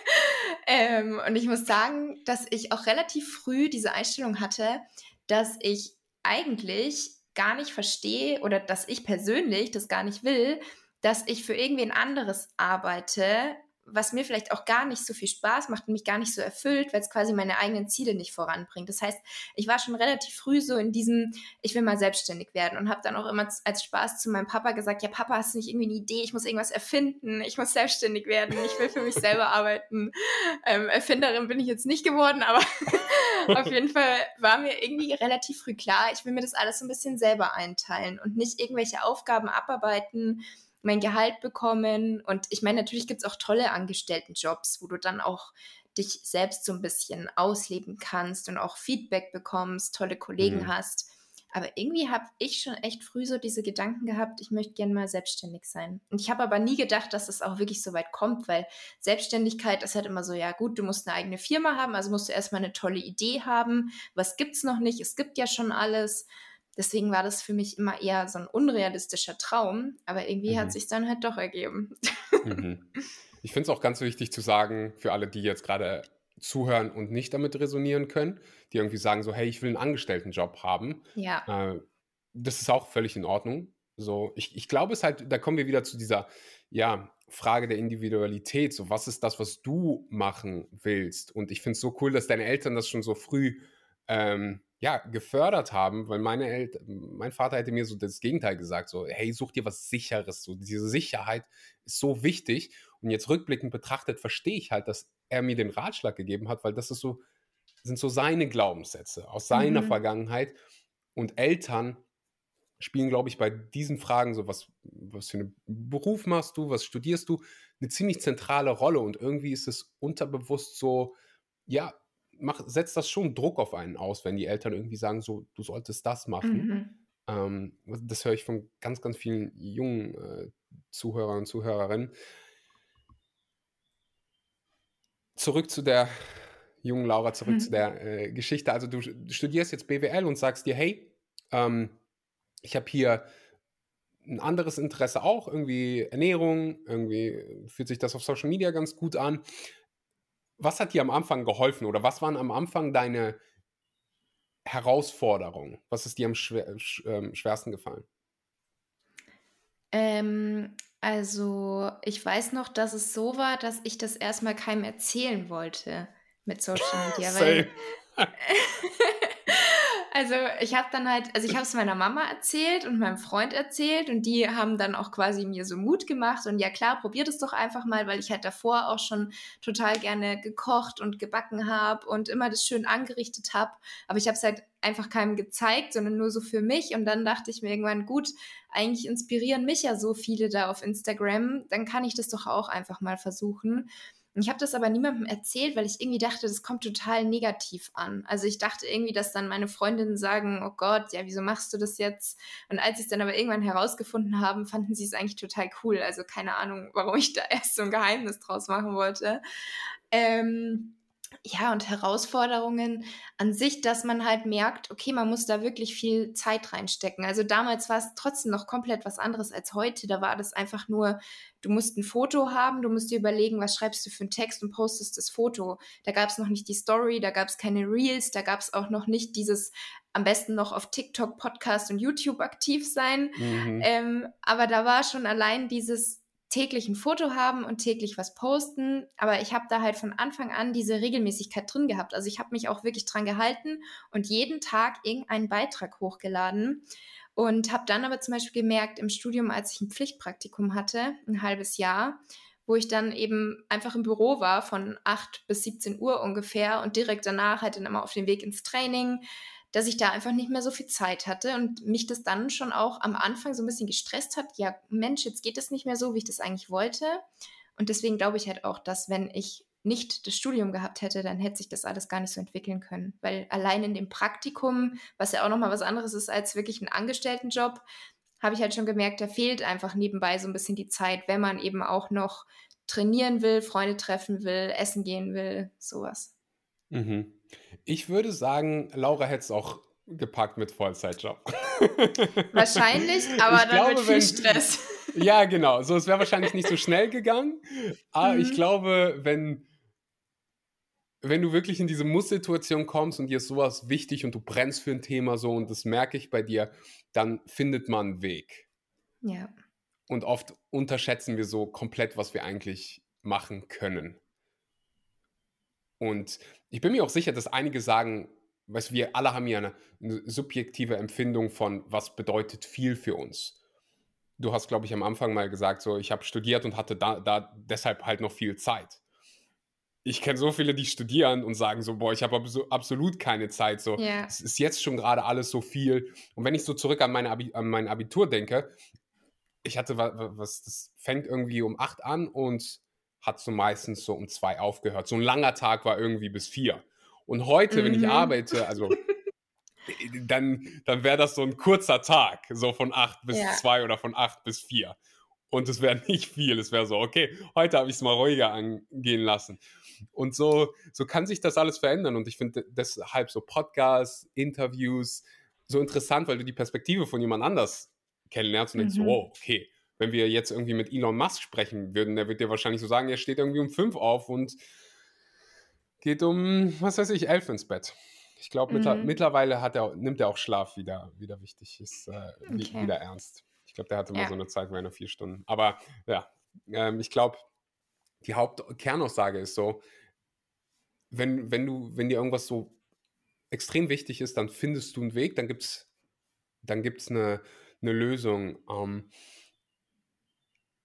ähm, und ich muss sagen, dass ich auch relativ früh diese Einstellung hatte, dass ich eigentlich gar nicht verstehe oder dass ich persönlich das gar nicht will, dass ich für irgendwen anderes arbeite, was mir vielleicht auch gar nicht so viel Spaß macht und mich gar nicht so erfüllt, weil es quasi meine eigenen Ziele nicht voranbringt. Das heißt, ich war schon relativ früh so in diesem, ich will mal selbstständig werden und habe dann auch immer als Spaß zu meinem Papa gesagt, ja Papa, hast du nicht irgendwie eine Idee? Ich muss irgendwas erfinden, ich muss selbstständig werden, ich will für mich selber arbeiten. Ähm, Erfinderin bin ich jetzt nicht geworden, aber auf jeden Fall war mir irgendwie relativ früh klar, ich will mir das alles so ein bisschen selber einteilen und nicht irgendwelche Aufgaben abarbeiten, mein Gehalt bekommen. Und ich meine, natürlich gibt es auch tolle Angestelltenjobs, wo du dann auch dich selbst so ein bisschen ausleben kannst und auch Feedback bekommst, tolle Kollegen mhm. hast. Aber irgendwie habe ich schon echt früh so diese Gedanken gehabt, ich möchte gerne mal selbstständig sein. Und ich habe aber nie gedacht, dass es auch wirklich so weit kommt, weil Selbstständigkeit ist halt immer so, ja gut, du musst eine eigene Firma haben, also musst du erstmal eine tolle Idee haben. Was gibt es noch nicht? Es gibt ja schon alles. Deswegen war das für mich immer eher so ein unrealistischer Traum, aber irgendwie mhm. hat sich dann halt doch ergeben. Mhm. Ich finde es auch ganz wichtig zu sagen, für alle, die jetzt gerade zuhören und nicht damit resonieren können, die irgendwie sagen so, hey, ich will einen Angestelltenjob haben. Ja. Äh, das ist auch völlig in Ordnung. So, ich, ich glaube es halt, da kommen wir wieder zu dieser, ja, Frage der Individualität. So, was ist das, was du machen willst? Und ich finde es so cool, dass deine Eltern das schon so früh ähm, ja, gefördert haben, weil meine Eltern, mein Vater hätte mir so das Gegenteil gesagt, so, hey, such dir was Sicheres, so, diese Sicherheit ist so wichtig. Und jetzt rückblickend betrachtet verstehe ich halt, dass er mir den Ratschlag gegeben hat, weil das ist so, sind so seine Glaubenssätze aus seiner mhm. Vergangenheit. Und Eltern spielen, glaube ich, bei diesen Fragen so, was, was für einen Beruf machst du, was studierst du, eine ziemlich zentrale Rolle. Und irgendwie ist es unterbewusst so, ja, mach, setzt das schon Druck auf einen aus, wenn die Eltern irgendwie sagen, so, du solltest das machen. Mhm. Ähm, das höre ich von ganz, ganz vielen jungen äh, Zuhörern und Zuhörerinnen. Zurück zu der jungen Laura, zurück mhm. zu der äh, Geschichte. Also du, du, studierst jetzt BWL und sagst dir, hey, ähm, ich habe hier ein anderes Interesse auch, irgendwie Ernährung, irgendwie fühlt sich das auf Social Media ganz gut an was hat dir am Anfang geholfen oder was waren am Anfang deine Herausforderungen? Was ist dir am schwer, sch, ähm, schwersten gefallen? Ähm, also, ich weiß noch, dass es so war, dass ich das erstmal keinem erzählen wollte mit Social Media. weil, Also ich habe dann halt, also ich habe es meiner Mama erzählt und meinem Freund erzählt und die haben dann auch quasi mir so Mut gemacht und ja klar, probiert es doch einfach mal, weil ich halt davor auch schon total gerne gekocht und gebacken habe und immer das schön angerichtet habe. Aber ich habe es halt einfach keinem gezeigt, sondern nur so für mich. Und dann dachte ich mir irgendwann, gut, eigentlich inspirieren mich ja so viele da auf Instagram, dann kann ich das doch auch einfach mal versuchen. Ich habe das aber niemandem erzählt, weil ich irgendwie dachte, das kommt total negativ an. Also ich dachte irgendwie, dass dann meine Freundinnen sagen, oh Gott, ja, wieso machst du das jetzt? Und als sie es dann aber irgendwann herausgefunden haben, fanden sie es eigentlich total cool. Also keine Ahnung, warum ich da erst so ein Geheimnis draus machen wollte. Ähm, ja, und Herausforderungen an sich, dass man halt merkt, okay, man muss da wirklich viel Zeit reinstecken. Also damals war es trotzdem noch komplett was anderes als heute. Da war das einfach nur, du musst ein Foto haben, du musst dir überlegen, was schreibst du für einen Text und postest das Foto. Da gab es noch nicht die Story, da gab es keine Reels, da gab es auch noch nicht dieses am besten noch auf TikTok, Podcast und YouTube aktiv sein. Mhm. Ähm, aber da war schon allein dieses täglich ein Foto haben und täglich was posten. Aber ich habe da halt von Anfang an diese Regelmäßigkeit drin gehabt. Also ich habe mich auch wirklich dran gehalten und jeden Tag irgendeinen Beitrag hochgeladen. Und habe dann aber zum Beispiel gemerkt, im Studium, als ich ein Pflichtpraktikum hatte, ein halbes Jahr, wo ich dann eben einfach im Büro war von 8 bis 17 Uhr ungefähr und direkt danach halt dann immer auf dem Weg ins Training, dass ich da einfach nicht mehr so viel Zeit hatte und mich das dann schon auch am Anfang so ein bisschen gestresst hat. Ja, Mensch, jetzt geht es nicht mehr so, wie ich das eigentlich wollte. Und deswegen glaube ich halt auch, dass wenn ich nicht das Studium gehabt hätte, dann hätte sich das alles gar nicht so entwickeln können. Weil allein in dem Praktikum, was ja auch nochmal was anderes ist als wirklich ein Angestelltenjob, habe ich halt schon gemerkt, da fehlt einfach nebenbei so ein bisschen die Zeit, wenn man eben auch noch trainieren will, Freunde treffen will, essen gehen will, sowas. Mhm. Ich würde sagen, Laura hätte es auch gepackt mit Vollzeitjob. Wahrscheinlich, aber ich dann glaube, mit viel wenn, Stress. Ja, genau. So, es wäre wahrscheinlich nicht so schnell gegangen. Aber mhm. ich glaube, wenn wenn du wirklich in diese Muss-Situation kommst und dir ist sowas wichtig und du brennst für ein Thema so und das merke ich bei dir, dann findet man einen Weg. Ja. Und oft unterschätzen wir so komplett, was wir eigentlich machen können. Und ich bin mir auch sicher, dass einige sagen, weißt, wir alle haben ja eine, eine subjektive Empfindung von, was bedeutet viel für uns. Du hast, glaube ich, am Anfang mal gesagt, so, ich habe studiert und hatte da, da deshalb halt noch viel Zeit ich kenne so viele, die studieren und sagen so, boah, ich habe absolut keine Zeit. So, yeah. es ist jetzt schon gerade alles so viel. Und wenn ich so zurück an, meine Abi an mein Abitur denke, ich hatte was, was, das fängt irgendwie um acht an und hat so meistens so um zwei aufgehört. So ein langer Tag war irgendwie bis vier. Und heute, mhm. wenn ich mhm. arbeite, also dann, dann wäre das so ein kurzer Tag, so von acht bis ja. zwei oder von acht bis vier. Und es wäre nicht viel. Es wäre so, okay, heute habe ich es mal ruhiger angehen lassen. Und so, so kann sich das alles verändern. Und ich finde deshalb so Podcasts, Interviews so interessant, weil du die Perspektive von jemand anders kennenlernst und mhm. denkst, oh, okay, wenn wir jetzt irgendwie mit Elon Musk sprechen würden, der wird dir wahrscheinlich so sagen, er steht irgendwie um fünf auf und geht um, was weiß ich, elf ins Bett. Ich glaube, mhm. mittlerweile hat er, nimmt er auch Schlaf wieder, wieder wichtig, ist äh, okay. wieder ernst. Ich glaube, der hatte mal ja. so eine Zeit, wo er nur vier Stunden. Aber ja, ähm, ich glaube, die Hauptkernaussage ist so, wenn, wenn du, wenn dir irgendwas so extrem wichtig ist, dann findest du einen Weg, dann gibt es dann gibt's eine, eine Lösung. Ähm,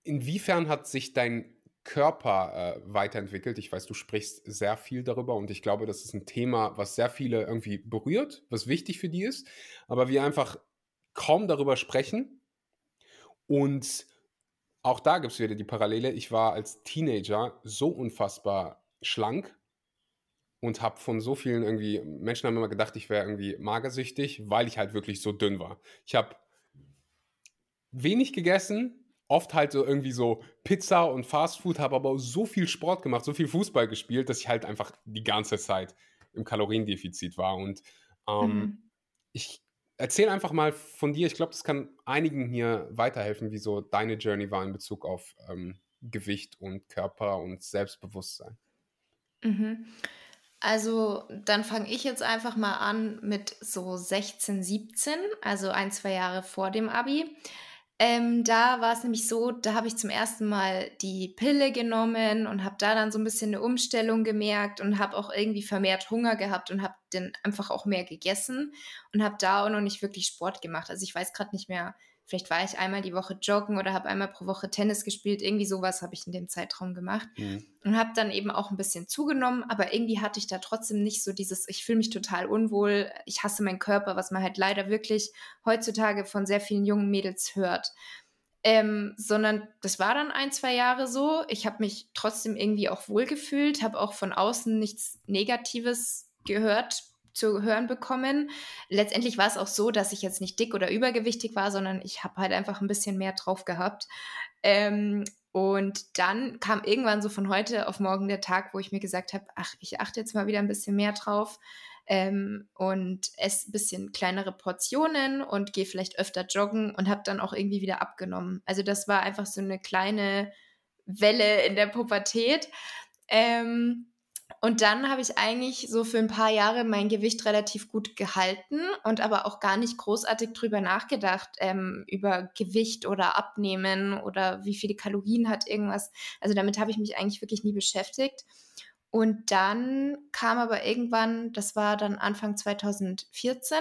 inwiefern hat sich dein Körper äh, weiterentwickelt? Ich weiß, du sprichst sehr viel darüber und ich glaube, das ist ein Thema, was sehr viele irgendwie berührt, was wichtig für die ist, aber wir einfach kaum darüber sprechen und auch da gibt es wieder die Parallele. Ich war als Teenager so unfassbar schlank und habe von so vielen irgendwie, Menschen haben immer gedacht, ich wäre irgendwie magersüchtig, weil ich halt wirklich so dünn war. Ich habe wenig gegessen, oft halt so irgendwie so Pizza und Fastfood, habe aber so viel Sport gemacht, so viel Fußball gespielt, dass ich halt einfach die ganze Zeit im Kaloriendefizit war. Und ähm, mhm. ich erzähl einfach mal von dir. Ich glaube, das kann einigen hier weiterhelfen, wie so deine Journey war in Bezug auf ähm, Gewicht und Körper und Selbstbewusstsein. Mhm. Also dann fange ich jetzt einfach mal an mit so 16, 17, also ein, zwei Jahre vor dem ABI. Ähm, da war es nämlich so, da habe ich zum ersten Mal die Pille genommen und habe da dann so ein bisschen eine Umstellung gemerkt und habe auch irgendwie vermehrt Hunger gehabt und habe dann einfach auch mehr gegessen und habe da auch noch nicht wirklich Sport gemacht. Also ich weiß gerade nicht mehr, Vielleicht war ich einmal die Woche joggen oder habe einmal pro Woche Tennis gespielt. Irgendwie sowas habe ich in dem Zeitraum gemacht. Mhm. Und habe dann eben auch ein bisschen zugenommen. Aber irgendwie hatte ich da trotzdem nicht so dieses, ich fühle mich total unwohl, ich hasse meinen Körper, was man halt leider wirklich heutzutage von sehr vielen jungen Mädels hört. Ähm, sondern das war dann ein, zwei Jahre so. Ich habe mich trotzdem irgendwie auch wohlgefühlt, habe auch von außen nichts Negatives gehört zu hören bekommen. Letztendlich war es auch so, dass ich jetzt nicht dick oder übergewichtig war, sondern ich habe halt einfach ein bisschen mehr drauf gehabt. Ähm, und dann kam irgendwann so von heute auf morgen der Tag, wo ich mir gesagt habe, ach, ich achte jetzt mal wieder ein bisschen mehr drauf ähm, und esse ein bisschen kleinere Portionen und gehe vielleicht öfter joggen und habe dann auch irgendwie wieder abgenommen. Also das war einfach so eine kleine Welle in der Pubertät. Ähm, und dann habe ich eigentlich so für ein paar Jahre mein Gewicht relativ gut gehalten und aber auch gar nicht großartig drüber nachgedacht, ähm, über Gewicht oder Abnehmen oder wie viele Kalorien hat irgendwas. Also damit habe ich mich eigentlich wirklich nie beschäftigt. Und dann kam aber irgendwann, das war dann Anfang 2014,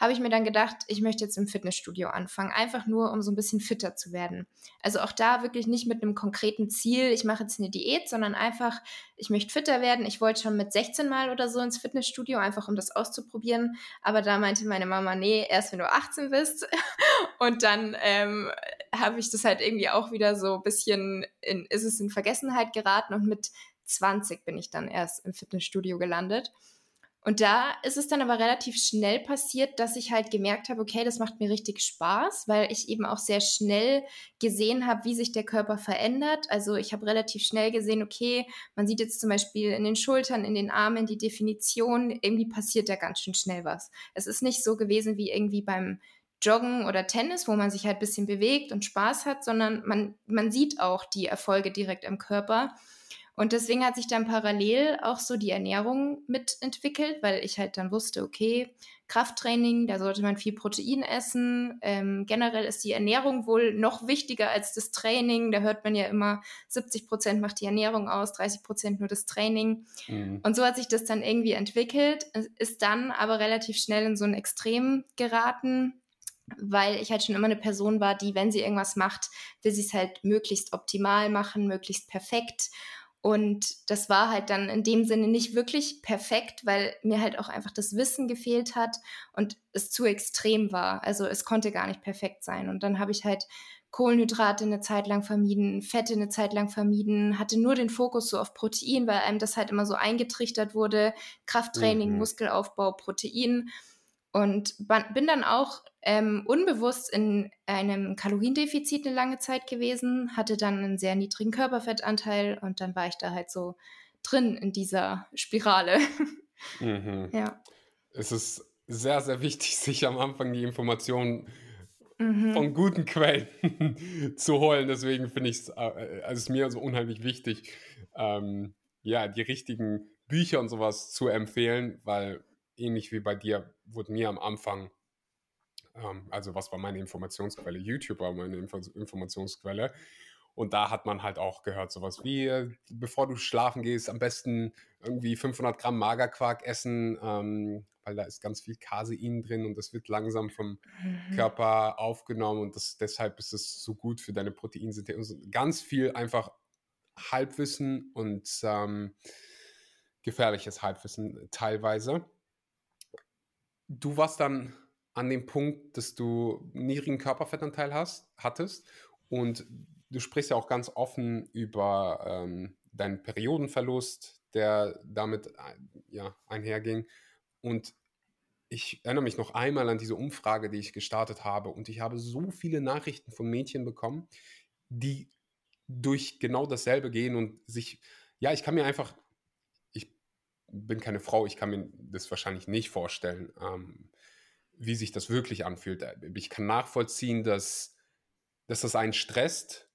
habe ich mir dann gedacht, ich möchte jetzt im Fitnessstudio anfangen, einfach nur, um so ein bisschen fitter zu werden. Also auch da wirklich nicht mit einem konkreten Ziel, ich mache jetzt eine Diät, sondern einfach, ich möchte fitter werden. Ich wollte schon mit 16 Mal oder so ins Fitnessstudio, einfach um das auszuprobieren. Aber da meinte meine Mama, nee, erst wenn du 18 bist. Und dann ähm, habe ich das halt irgendwie auch wieder so ein bisschen, in, ist es in Vergessenheit geraten und mit 20 bin ich dann erst im Fitnessstudio gelandet. Und da ist es dann aber relativ schnell passiert, dass ich halt gemerkt habe, okay, das macht mir richtig Spaß, weil ich eben auch sehr schnell gesehen habe, wie sich der Körper verändert. Also ich habe relativ schnell gesehen, okay, man sieht jetzt zum Beispiel in den Schultern, in den Armen die Definition, irgendwie passiert da ganz schön schnell was. Es ist nicht so gewesen wie irgendwie beim Joggen oder Tennis, wo man sich halt ein bisschen bewegt und Spaß hat, sondern man, man sieht auch die Erfolge direkt am Körper. Und deswegen hat sich dann parallel auch so die Ernährung mitentwickelt, weil ich halt dann wusste, okay, Krafttraining, da sollte man viel Protein essen. Ähm, generell ist die Ernährung wohl noch wichtiger als das Training. Da hört man ja immer, 70 Prozent macht die Ernährung aus, 30 Prozent nur das Training. Mhm. Und so hat sich das dann irgendwie entwickelt, ist dann aber relativ schnell in so ein Extrem geraten, weil ich halt schon immer eine Person war, die, wenn sie irgendwas macht, will sie es halt möglichst optimal machen, möglichst perfekt. Und das war halt dann in dem Sinne nicht wirklich perfekt, weil mir halt auch einfach das Wissen gefehlt hat und es zu extrem war. Also es konnte gar nicht perfekt sein. Und dann habe ich halt Kohlenhydrate eine Zeit lang vermieden, Fette eine Zeit lang vermieden, hatte nur den Fokus so auf Protein, weil einem das halt immer so eingetrichtert wurde. Krafttraining, mhm. Muskelaufbau, Protein. Und bin dann auch ähm, unbewusst in einem Kaloriendefizit eine lange Zeit gewesen, hatte dann einen sehr niedrigen Körperfettanteil und dann war ich da halt so drin in dieser Spirale. Mhm. Ja. Es ist sehr, sehr wichtig, sich am Anfang die Informationen mhm. von guten Quellen zu holen. Deswegen finde ich es äh, also mir so unheimlich wichtig, ähm, ja, die richtigen Bücher und sowas zu empfehlen, weil ähnlich wie bei dir, wurde mir am Anfang, ähm, also was war meine Informationsquelle? YouTube war meine Info Informationsquelle. Und da hat man halt auch gehört, sowas wie, äh, bevor du schlafen gehst, am besten irgendwie 500 Gramm Magerquark essen, ähm, weil da ist ganz viel Casein drin und das wird langsam vom mhm. Körper aufgenommen und das, deshalb ist es so gut für deine Proteinsynthese. Ganz viel einfach Halbwissen und ähm, gefährliches Halbwissen teilweise du warst dann an dem Punkt, dass du niedrigen Körperfettanteil hast, hattest und du sprichst ja auch ganz offen über ähm, deinen Periodenverlust, der damit äh, ja, einherging. Und ich erinnere mich noch einmal an diese Umfrage, die ich gestartet habe. Und ich habe so viele Nachrichten von Mädchen bekommen, die durch genau dasselbe gehen und sich, ja, ich kann mir einfach bin keine Frau, ich kann mir das wahrscheinlich nicht vorstellen, ähm, wie sich das wirklich anfühlt. Äh, ich kann nachvollziehen, dass, dass das einen stresst,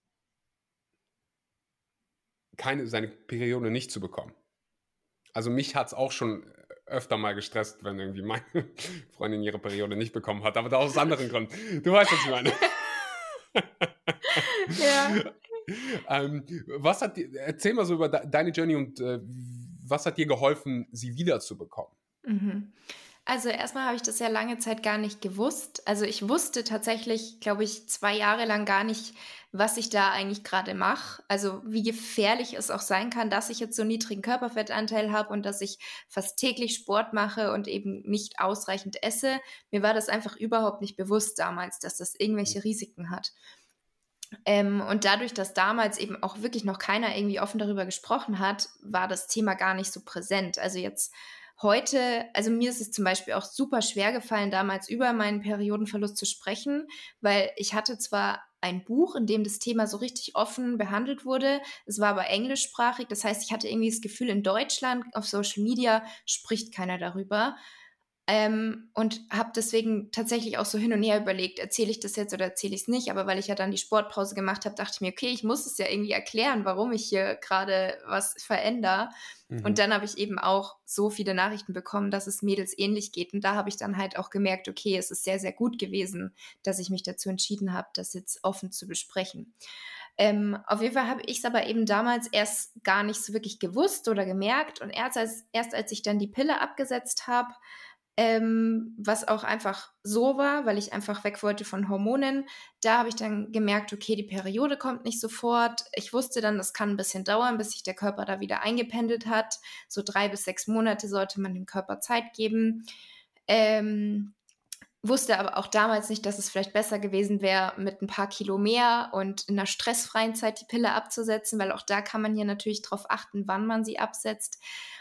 keine, seine Periode nicht zu bekommen. Also mich hat es auch schon öfter mal gestresst, wenn irgendwie meine Freundin ihre Periode nicht bekommen hat, aber da aus anderen Gründen. Du weißt, was ich meine. ja. ähm, was hat, erzähl mal so über deine Journey und äh, was hat dir geholfen, sie wiederzubekommen? Mhm. Also erstmal habe ich das ja lange Zeit gar nicht gewusst. Also ich wusste tatsächlich, glaube ich, zwei Jahre lang gar nicht, was ich da eigentlich gerade mache. Also wie gefährlich es auch sein kann, dass ich jetzt so einen niedrigen Körperfettanteil habe und dass ich fast täglich Sport mache und eben nicht ausreichend esse. Mir war das einfach überhaupt nicht bewusst damals, dass das irgendwelche Risiken hat. Ähm, und dadurch, dass damals eben auch wirklich noch keiner irgendwie offen darüber gesprochen hat, war das Thema gar nicht so präsent. Also jetzt heute, also mir ist es zum Beispiel auch super schwer gefallen, damals über meinen Periodenverlust zu sprechen, weil ich hatte zwar ein Buch, in dem das Thema so richtig offen behandelt wurde. Es war aber englischsprachig. Das heißt, ich hatte irgendwie das Gefühl, in Deutschland auf Social Media spricht keiner darüber. Ähm, und habe deswegen tatsächlich auch so hin und her überlegt, erzähle ich das jetzt oder erzähle ich es nicht. Aber weil ich ja dann die Sportpause gemacht habe, dachte ich mir, okay, ich muss es ja irgendwie erklären, warum ich hier gerade was verändere. Mhm. Und dann habe ich eben auch so viele Nachrichten bekommen, dass es Mädels ähnlich geht. Und da habe ich dann halt auch gemerkt, okay, es ist sehr, sehr gut gewesen, dass ich mich dazu entschieden habe, das jetzt offen zu besprechen. Ähm, auf jeden Fall habe ich es aber eben damals erst gar nicht so wirklich gewusst oder gemerkt. Und erst als, erst als ich dann die Pille abgesetzt habe, ähm, was auch einfach so war, weil ich einfach weg wollte von Hormonen. Da habe ich dann gemerkt, okay, die Periode kommt nicht sofort. Ich wusste dann, das kann ein bisschen dauern, bis sich der Körper da wieder eingependelt hat. So drei bis sechs Monate sollte man dem Körper Zeit geben. Ähm, wusste aber auch damals nicht, dass es vielleicht besser gewesen wäre, mit ein paar Kilo mehr und in einer stressfreien Zeit die Pille abzusetzen, weil auch da kann man hier natürlich darauf achten, wann man sie absetzt.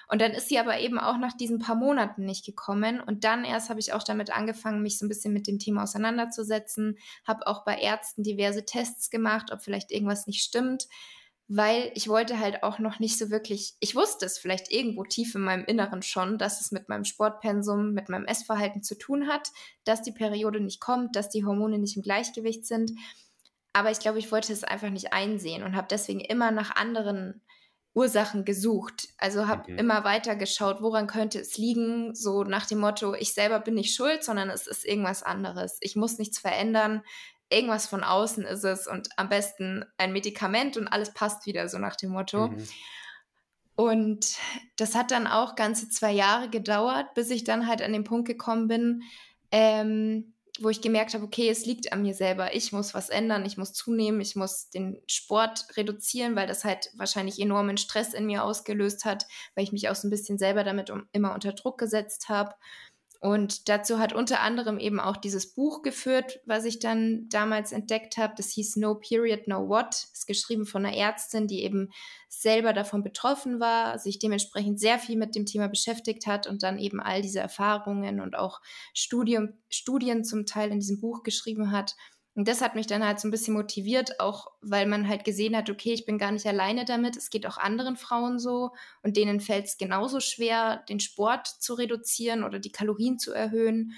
Und dann ist sie aber eben auch nach diesen paar Monaten nicht gekommen. Und dann erst habe ich auch damit angefangen, mich so ein bisschen mit dem Thema auseinanderzusetzen, habe auch bei Ärzten diverse Tests gemacht, ob vielleicht irgendwas nicht stimmt weil ich wollte halt auch noch nicht so wirklich, ich wusste es vielleicht irgendwo tief in meinem Inneren schon, dass es mit meinem Sportpensum, mit meinem Essverhalten zu tun hat, dass die Periode nicht kommt, dass die Hormone nicht im Gleichgewicht sind. Aber ich glaube, ich wollte es einfach nicht einsehen und habe deswegen immer nach anderen Ursachen gesucht. Also habe mhm. immer weiter geschaut, woran könnte es liegen, so nach dem Motto, ich selber bin nicht schuld, sondern es ist irgendwas anderes. Ich muss nichts verändern, irgendwas von außen ist es und am besten ein Medikament und alles passt wieder, so nach dem Motto. Mhm. Und das hat dann auch ganze zwei Jahre gedauert, bis ich dann halt an den Punkt gekommen bin, ähm, wo ich gemerkt habe, okay, es liegt an mir selber. Ich muss was ändern, ich muss zunehmen, ich muss den Sport reduzieren, weil das halt wahrscheinlich enormen Stress in mir ausgelöst hat, weil ich mich auch so ein bisschen selber damit um, immer unter Druck gesetzt habe. Und dazu hat unter anderem eben auch dieses Buch geführt, was ich dann damals entdeckt habe. Das hieß No Period, No What. Ist geschrieben von einer Ärztin, die eben selber davon betroffen war, sich dementsprechend sehr viel mit dem Thema beschäftigt hat und dann eben all diese Erfahrungen und auch Studium, Studien zum Teil in diesem Buch geschrieben hat. Und das hat mich dann halt so ein bisschen motiviert, auch weil man halt gesehen hat, okay, ich bin gar nicht alleine damit, es geht auch anderen Frauen so und denen fällt es genauso schwer, den Sport zu reduzieren oder die Kalorien zu erhöhen.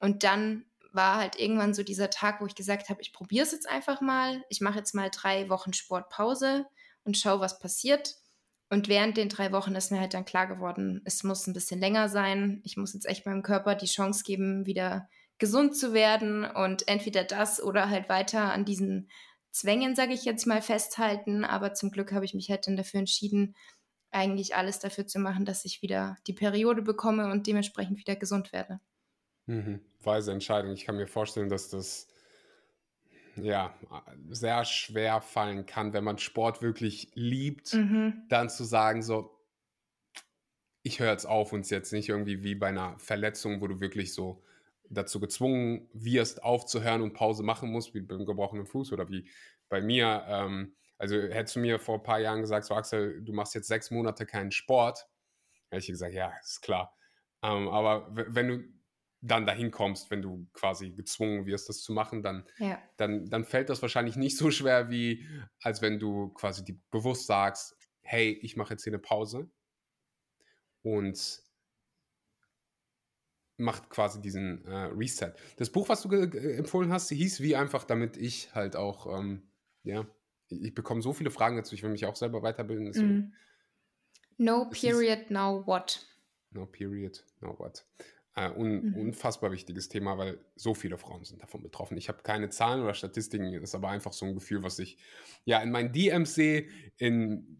Und dann war halt irgendwann so dieser Tag, wo ich gesagt habe, ich probiere es jetzt einfach mal. Ich mache jetzt mal drei Wochen Sportpause und schaue, was passiert. Und während den drei Wochen ist mir halt dann klar geworden, es muss ein bisschen länger sein. Ich muss jetzt echt meinem Körper die Chance geben, wieder gesund zu werden und entweder das oder halt weiter an diesen Zwängen, sage ich jetzt mal, festhalten. Aber zum Glück habe ich mich halt dann dafür entschieden, eigentlich alles dafür zu machen, dass ich wieder die Periode bekomme und dementsprechend wieder gesund werde. Mhm. Weise Entscheidung. Ich kann mir vorstellen, dass das ja sehr schwer fallen kann, wenn man Sport wirklich liebt, mhm. dann zu sagen, so, ich höre jetzt auf und es jetzt nicht irgendwie wie bei einer Verletzung, wo du wirklich so dazu gezwungen wirst, aufzuhören und Pause machen musst, wie beim gebrochenen Fuß oder wie bei mir. Ähm, also hättest du mir vor ein paar Jahren gesagt, so Axel, du machst jetzt sechs Monate keinen Sport, hätte ich gesagt, ja, ist klar. Ähm, aber wenn du dann dahin kommst, wenn du quasi gezwungen wirst, das zu machen, dann, ja. dann, dann fällt das wahrscheinlich nicht so schwer, wie als wenn du quasi die bewusst sagst, hey, ich mache jetzt hier eine Pause und macht quasi diesen äh, Reset. Das Buch, was du empfohlen hast, hieß wie einfach, damit ich halt auch, ähm, ja, ich bekomme so viele Fragen dazu, ich will mich auch selber weiterbilden. Mm. No period, hieß, now what? No period, now what? Äh, un, mhm. Unfassbar wichtiges Thema, weil so viele Frauen sind davon betroffen. Ich habe keine Zahlen oder Statistiken, das ist aber einfach so ein Gefühl, was ich ja in meinen DMs sehe, in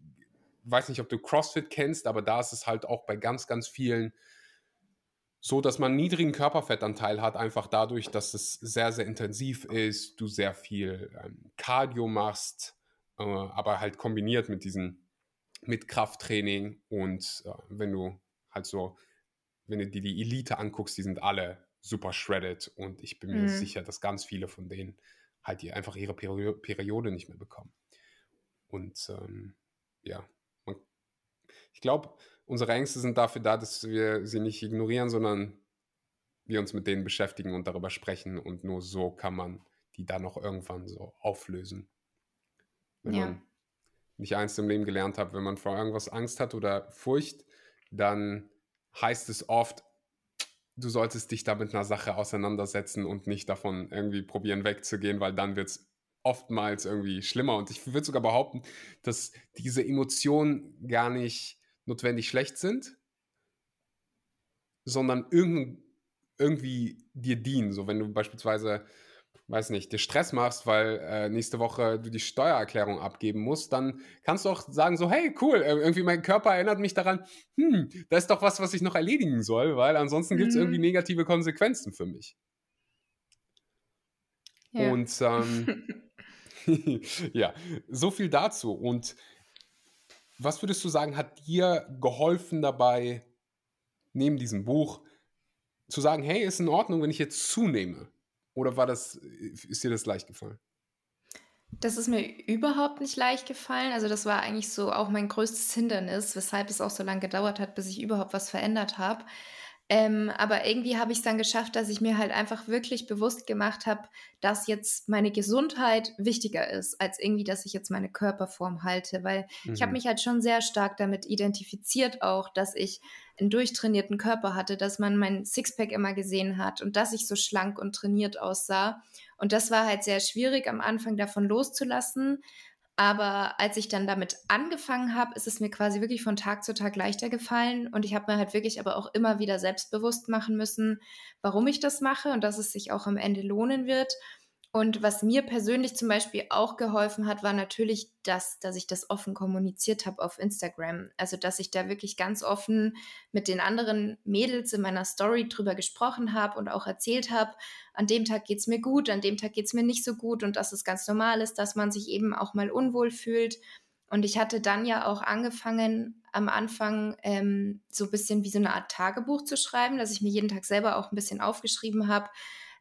weiß nicht, ob du CrossFit kennst, aber da ist es halt auch bei ganz, ganz vielen so, dass man niedrigen Körperfettanteil hat, einfach dadurch, dass es sehr, sehr intensiv ist, du sehr viel ähm, Cardio machst, äh, aber halt kombiniert mit diesen, mit Krafttraining und äh, wenn du halt so, wenn du dir die Elite anguckst, die sind alle super shredded und ich bin mir mhm. sicher, dass ganz viele von denen halt die einfach ihre Peri Periode nicht mehr bekommen. Und ähm, ja, ich glaube, unsere Ängste sind dafür da, dass wir sie nicht ignorieren, sondern wir uns mit denen beschäftigen und darüber sprechen und nur so kann man die dann noch irgendwann so auflösen. Wenn ja. man nicht eins im Leben gelernt hat, wenn man vor irgendwas Angst hat oder Furcht, dann heißt es oft, du solltest dich da mit einer Sache auseinandersetzen und nicht davon irgendwie probieren wegzugehen, weil dann wird es oftmals irgendwie schlimmer. Und ich würde sogar behaupten, dass diese Emotionen gar nicht notwendig schlecht sind, sondern irgend, irgendwie dir dienen. So, wenn du beispielsweise, weiß nicht, dir Stress machst, weil äh, nächste Woche du die Steuererklärung abgeben musst, dann kannst du auch sagen, so, hey, cool, äh, irgendwie mein Körper erinnert mich daran, hm, da ist doch was, was ich noch erledigen soll, weil ansonsten mhm. gibt es irgendwie negative Konsequenzen für mich. Ja. Und ähm, ja, so viel dazu. Und was würdest du sagen, hat dir geholfen dabei, neben diesem Buch, zu sagen, hey, ist in Ordnung, wenn ich jetzt zunehme? Oder war das, ist dir das leicht gefallen? Das ist mir überhaupt nicht leicht gefallen. Also das war eigentlich so auch mein größtes Hindernis, weshalb es auch so lange gedauert hat, bis ich überhaupt was verändert habe. Ähm, aber irgendwie habe ich es dann geschafft, dass ich mir halt einfach wirklich bewusst gemacht habe, dass jetzt meine Gesundheit wichtiger ist, als irgendwie, dass ich jetzt meine Körperform halte. Weil mhm. ich habe mich halt schon sehr stark damit identifiziert, auch, dass ich einen durchtrainierten Körper hatte, dass man mein Sixpack immer gesehen hat und dass ich so schlank und trainiert aussah. Und das war halt sehr schwierig am Anfang davon loszulassen. Aber als ich dann damit angefangen habe, ist es mir quasi wirklich von Tag zu Tag leichter gefallen. Und ich habe mir halt wirklich aber auch immer wieder selbstbewusst machen müssen, warum ich das mache und dass es sich auch am Ende lohnen wird. Und was mir persönlich zum Beispiel auch geholfen hat, war natürlich das, dass ich das offen kommuniziert habe auf Instagram. Also, dass ich da wirklich ganz offen mit den anderen Mädels in meiner Story drüber gesprochen habe und auch erzählt habe, an dem Tag geht es mir gut, an dem Tag geht es mir nicht so gut und dass es ganz normal ist, dass man sich eben auch mal unwohl fühlt. Und ich hatte dann ja auch angefangen, am Anfang ähm, so ein bisschen wie so eine Art Tagebuch zu schreiben, dass ich mir jeden Tag selber auch ein bisschen aufgeschrieben habe,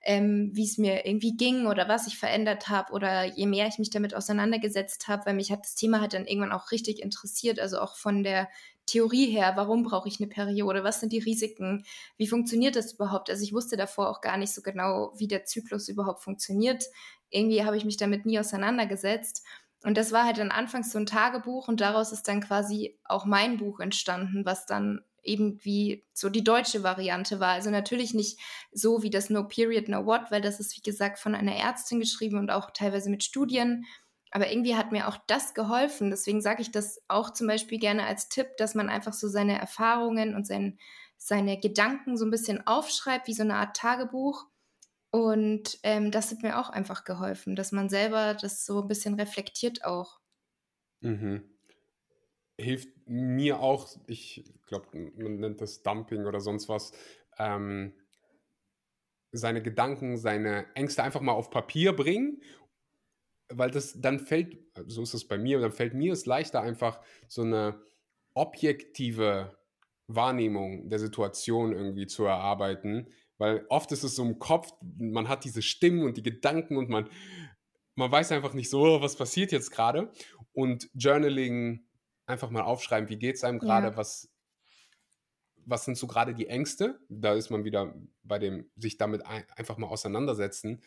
ähm, wie es mir irgendwie ging oder was ich verändert habe oder je mehr ich mich damit auseinandergesetzt habe, weil mich hat das Thema halt dann irgendwann auch richtig interessiert, also auch von der Theorie her, warum brauche ich eine Periode, was sind die Risiken, wie funktioniert das überhaupt? Also ich wusste davor auch gar nicht so genau, wie der Zyklus überhaupt funktioniert. Irgendwie habe ich mich damit nie auseinandergesetzt. Und das war halt dann anfangs so ein Tagebuch und daraus ist dann quasi auch mein Buch entstanden, was dann eben wie so die deutsche Variante war. Also natürlich nicht so wie das No Period, No What, weil das ist, wie gesagt, von einer Ärztin geschrieben und auch teilweise mit Studien. Aber irgendwie hat mir auch das geholfen. Deswegen sage ich das auch zum Beispiel gerne als Tipp, dass man einfach so seine Erfahrungen und sein, seine Gedanken so ein bisschen aufschreibt, wie so eine Art Tagebuch. Und ähm, das hat mir auch einfach geholfen, dass man selber das so ein bisschen reflektiert auch. Mhm hilft mir auch, ich glaube, man nennt das Dumping oder sonst was, ähm, seine Gedanken, seine Ängste einfach mal auf Papier bringen, weil das dann fällt, so ist es bei mir, dann fällt mir es leichter einfach so eine objektive Wahrnehmung der Situation irgendwie zu erarbeiten, weil oft ist es so im Kopf, man hat diese Stimmen und die Gedanken und man, man weiß einfach nicht so, was passiert jetzt gerade. Und Journaling einfach mal aufschreiben, wie geht es einem gerade, ja. was, was sind so gerade die Ängste? Da ist man wieder bei dem, sich damit ein, einfach mal auseinandersetzen,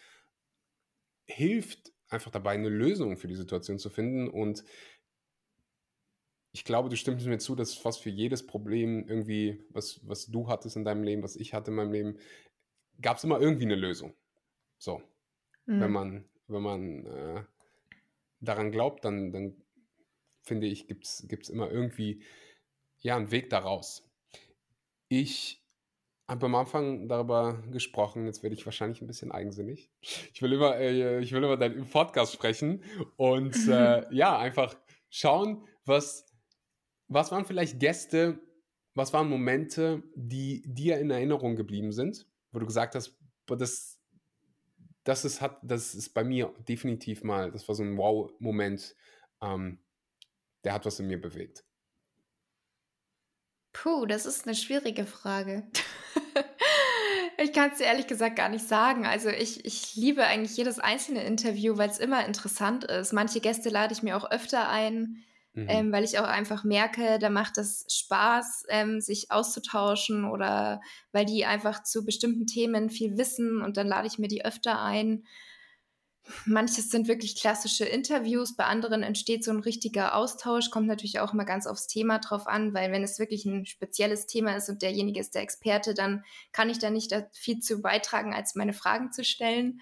hilft einfach dabei, eine Lösung für die Situation zu finden. Und ich glaube, du stimmst mir zu, dass fast für jedes Problem irgendwie, was, was du hattest in deinem Leben, was ich hatte in meinem Leben, gab es immer irgendwie eine Lösung. So. Mhm. Wenn man, wenn man äh, daran glaubt, dann, dann finde ich, gibt es immer irgendwie ja, einen Weg daraus. Ich habe am Anfang darüber gesprochen, jetzt werde ich wahrscheinlich ein bisschen eigensinnig. Ich will über, äh, ich will über deinen Podcast sprechen und äh, ja, einfach schauen, was, was waren vielleicht Gäste, was waren Momente, die dir in Erinnerung geblieben sind, wo du gesagt hast, das, das, ist, hat, das ist bei mir definitiv mal, das war so ein Wow-Moment. Ähm, der hat was in mir bewegt? Puh, das ist eine schwierige Frage. ich kann es dir ehrlich gesagt gar nicht sagen. Also ich, ich liebe eigentlich jedes einzelne Interview, weil es immer interessant ist. Manche Gäste lade ich mir auch öfter ein, mhm. ähm, weil ich auch einfach merke, da macht es Spaß, ähm, sich auszutauschen oder weil die einfach zu bestimmten Themen viel wissen und dann lade ich mir die öfter ein. Manches sind wirklich klassische Interviews, bei anderen entsteht so ein richtiger Austausch, kommt natürlich auch immer ganz aufs Thema drauf an, weil wenn es wirklich ein spezielles Thema ist und derjenige ist der Experte, dann kann ich da nicht viel zu beitragen, als meine Fragen zu stellen.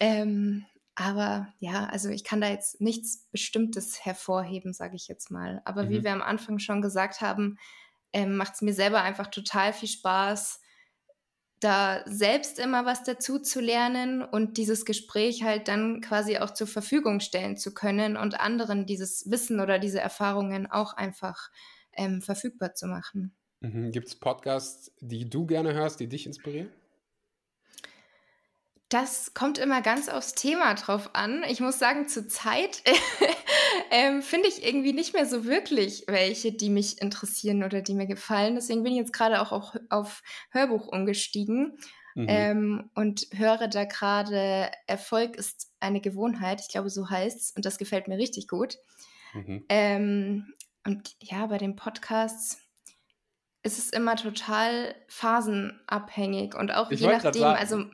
Ähm, aber ja, also ich kann da jetzt nichts Bestimmtes hervorheben, sage ich jetzt mal. Aber mhm. wie wir am Anfang schon gesagt haben, ähm, macht es mir selber einfach total viel Spaß, da selbst immer was dazu zu lernen und dieses Gespräch halt dann quasi auch zur Verfügung stellen zu können und anderen dieses Wissen oder diese Erfahrungen auch einfach ähm, verfügbar zu machen. Mhm. Gibt es Podcasts, die du gerne hörst, die dich inspirieren? Das kommt immer ganz aufs Thema drauf an. Ich muss sagen, zur Zeit ähm, finde ich irgendwie nicht mehr so wirklich welche, die mich interessieren oder die mir gefallen. Deswegen bin ich jetzt gerade auch auf, auf Hörbuch umgestiegen mhm. ähm, und höre da gerade Erfolg ist eine Gewohnheit. Ich glaube, so heißt es. Und das gefällt mir richtig gut. Mhm. Ähm, und ja, bei den Podcasts ist es immer total phasenabhängig und auch ich je nachdem, also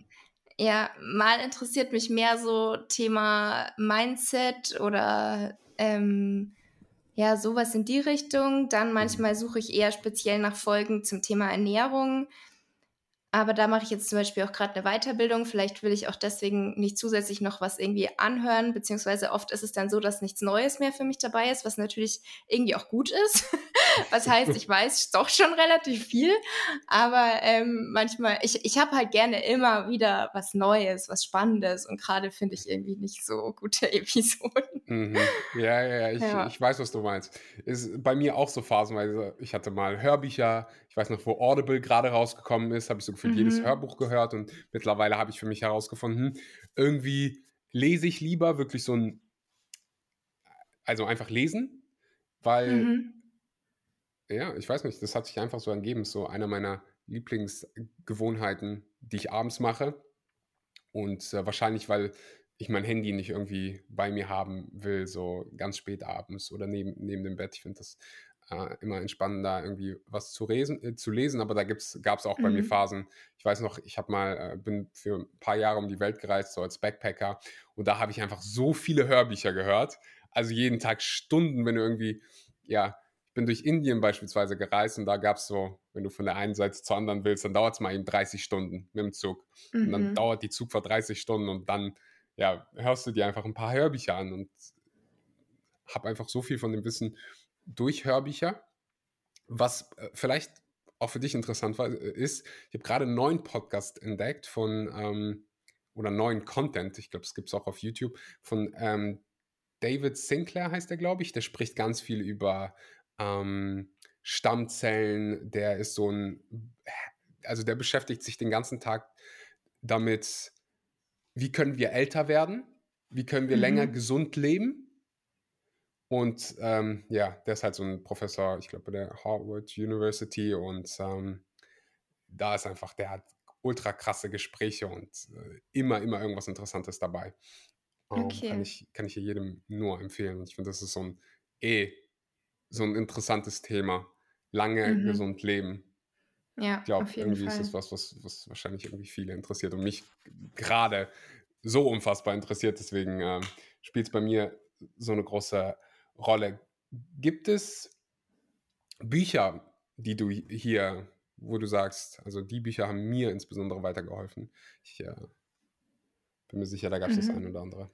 ja, mal interessiert mich mehr so Thema Mindset oder ähm, ja, sowas in die Richtung. Dann mhm. manchmal suche ich eher speziell nach Folgen zum Thema Ernährung. Aber da mache ich jetzt zum Beispiel auch gerade eine Weiterbildung. Vielleicht will ich auch deswegen nicht zusätzlich noch was irgendwie anhören, beziehungsweise oft ist es dann so, dass nichts Neues mehr für mich dabei ist, was natürlich irgendwie auch gut ist. was heißt, ich weiß doch schon relativ viel, aber ähm, manchmal, ich, ich habe halt gerne immer wieder was Neues, was Spannendes und gerade finde ich irgendwie nicht so gute Episoden. Mhm. Ja, ja, ja ich, ja. ich weiß, was du meinst. Ist bei mir auch so phasenweise. Ich hatte mal Hörbücher, ich weiß noch, wo Audible gerade rausgekommen ist, habe ich so gefühlt mhm. jedes Hörbuch gehört und mittlerweile habe ich für mich herausgefunden, irgendwie lese ich lieber wirklich so ein, also einfach lesen, weil, mhm. ja, ich weiß nicht, das hat sich einfach so ergeben, so einer meiner Lieblingsgewohnheiten, die ich abends mache und äh, wahrscheinlich, weil ich mein Handy nicht irgendwie bei mir haben will, so ganz spät abends oder neben, neben dem Bett. Ich finde das äh, immer entspannender, irgendwie was zu, lesen, äh, zu lesen. Aber da gab es auch bei mir mhm. Phasen. Ich weiß noch, ich habe mal, äh, bin für ein paar Jahre um die Welt gereist, so als Backpacker. Und da habe ich einfach so viele Hörbücher gehört. Also jeden Tag Stunden, wenn du irgendwie, ja, ich bin durch Indien beispielsweise gereist und da gab es so, wenn du von der einen Seite zur anderen willst, dann dauert es mal eben 30 Stunden mit dem Zug. Mhm. Und dann mhm. dauert die Zugfahrt 30 Stunden und dann, ja, hörst du dir einfach ein paar Hörbücher an und habe einfach so viel von dem Wissen durch Hörbücher. Was äh, vielleicht auch für dich interessant war, äh, ist, ich habe gerade einen neuen Podcast entdeckt von, ähm, oder neuen Content, ich glaube, es gibt es auch auf YouTube, von ähm, David Sinclair heißt er, glaube ich. Der spricht ganz viel über ähm, Stammzellen. Der ist so ein, also der beschäftigt sich den ganzen Tag damit, wie können wir älter werden? Wie können wir mhm. länger gesund leben? Und ähm, ja, der ist halt so ein Professor, ich glaube, bei der Harvard University und ähm, da ist einfach, der hat ultra krasse Gespräche und äh, immer, immer irgendwas Interessantes dabei. Ähm, okay. Kann, ich, kann ich hier jedem nur empfehlen. Und ich finde, das ist so ein eh so ein interessantes Thema. Lange mhm. gesund leben. Ja, ich glaube, irgendwie Fall. ist das was, was, was wahrscheinlich irgendwie viele interessiert und mich gerade so unfassbar interessiert. Deswegen ähm, spielt es bei mir so eine große Rolle. Gibt es Bücher, die du hier, wo du sagst, also die Bücher haben mir insbesondere weitergeholfen? Ich äh, bin mir sicher, da gab es mhm. das eine oder andere.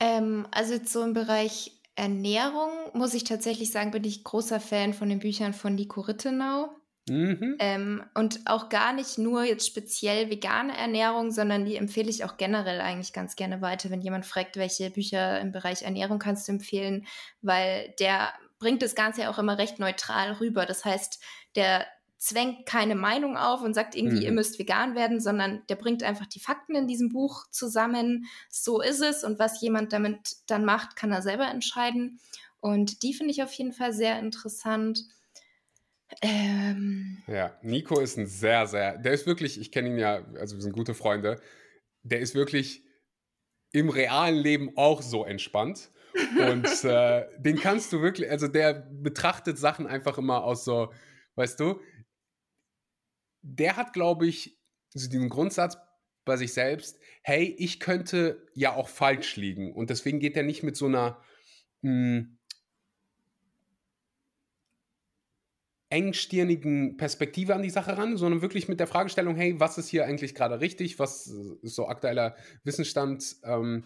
Ähm, also so im Bereich Ernährung muss ich tatsächlich sagen, bin ich großer Fan von den Büchern von Nico Rittenau. Mhm. Ähm, und auch gar nicht nur jetzt speziell vegane Ernährung, sondern die empfehle ich auch generell eigentlich ganz gerne weiter, wenn jemand fragt, welche Bücher im Bereich Ernährung kannst du empfehlen, weil der bringt das Ganze ja auch immer recht neutral rüber. Das heißt, der zwängt keine Meinung auf und sagt irgendwie, mhm. ihr müsst vegan werden, sondern der bringt einfach die Fakten in diesem Buch zusammen. So ist es und was jemand damit dann macht, kann er selber entscheiden. Und die finde ich auf jeden Fall sehr interessant. Ähm. Ja, Nico ist ein sehr, sehr, der ist wirklich, ich kenne ihn ja, also wir sind gute Freunde, der ist wirklich im realen Leben auch so entspannt. Und äh, den kannst du wirklich, also der betrachtet Sachen einfach immer aus so, weißt du, der hat, glaube ich, so diesen Grundsatz bei sich selbst, hey, ich könnte ja auch falsch liegen. Und deswegen geht er nicht mit so einer, mh, engstirnigen Perspektive an die Sache ran, sondern wirklich mit der Fragestellung, hey, was ist hier eigentlich gerade richtig, was ist so aktueller Wissensstand ähm,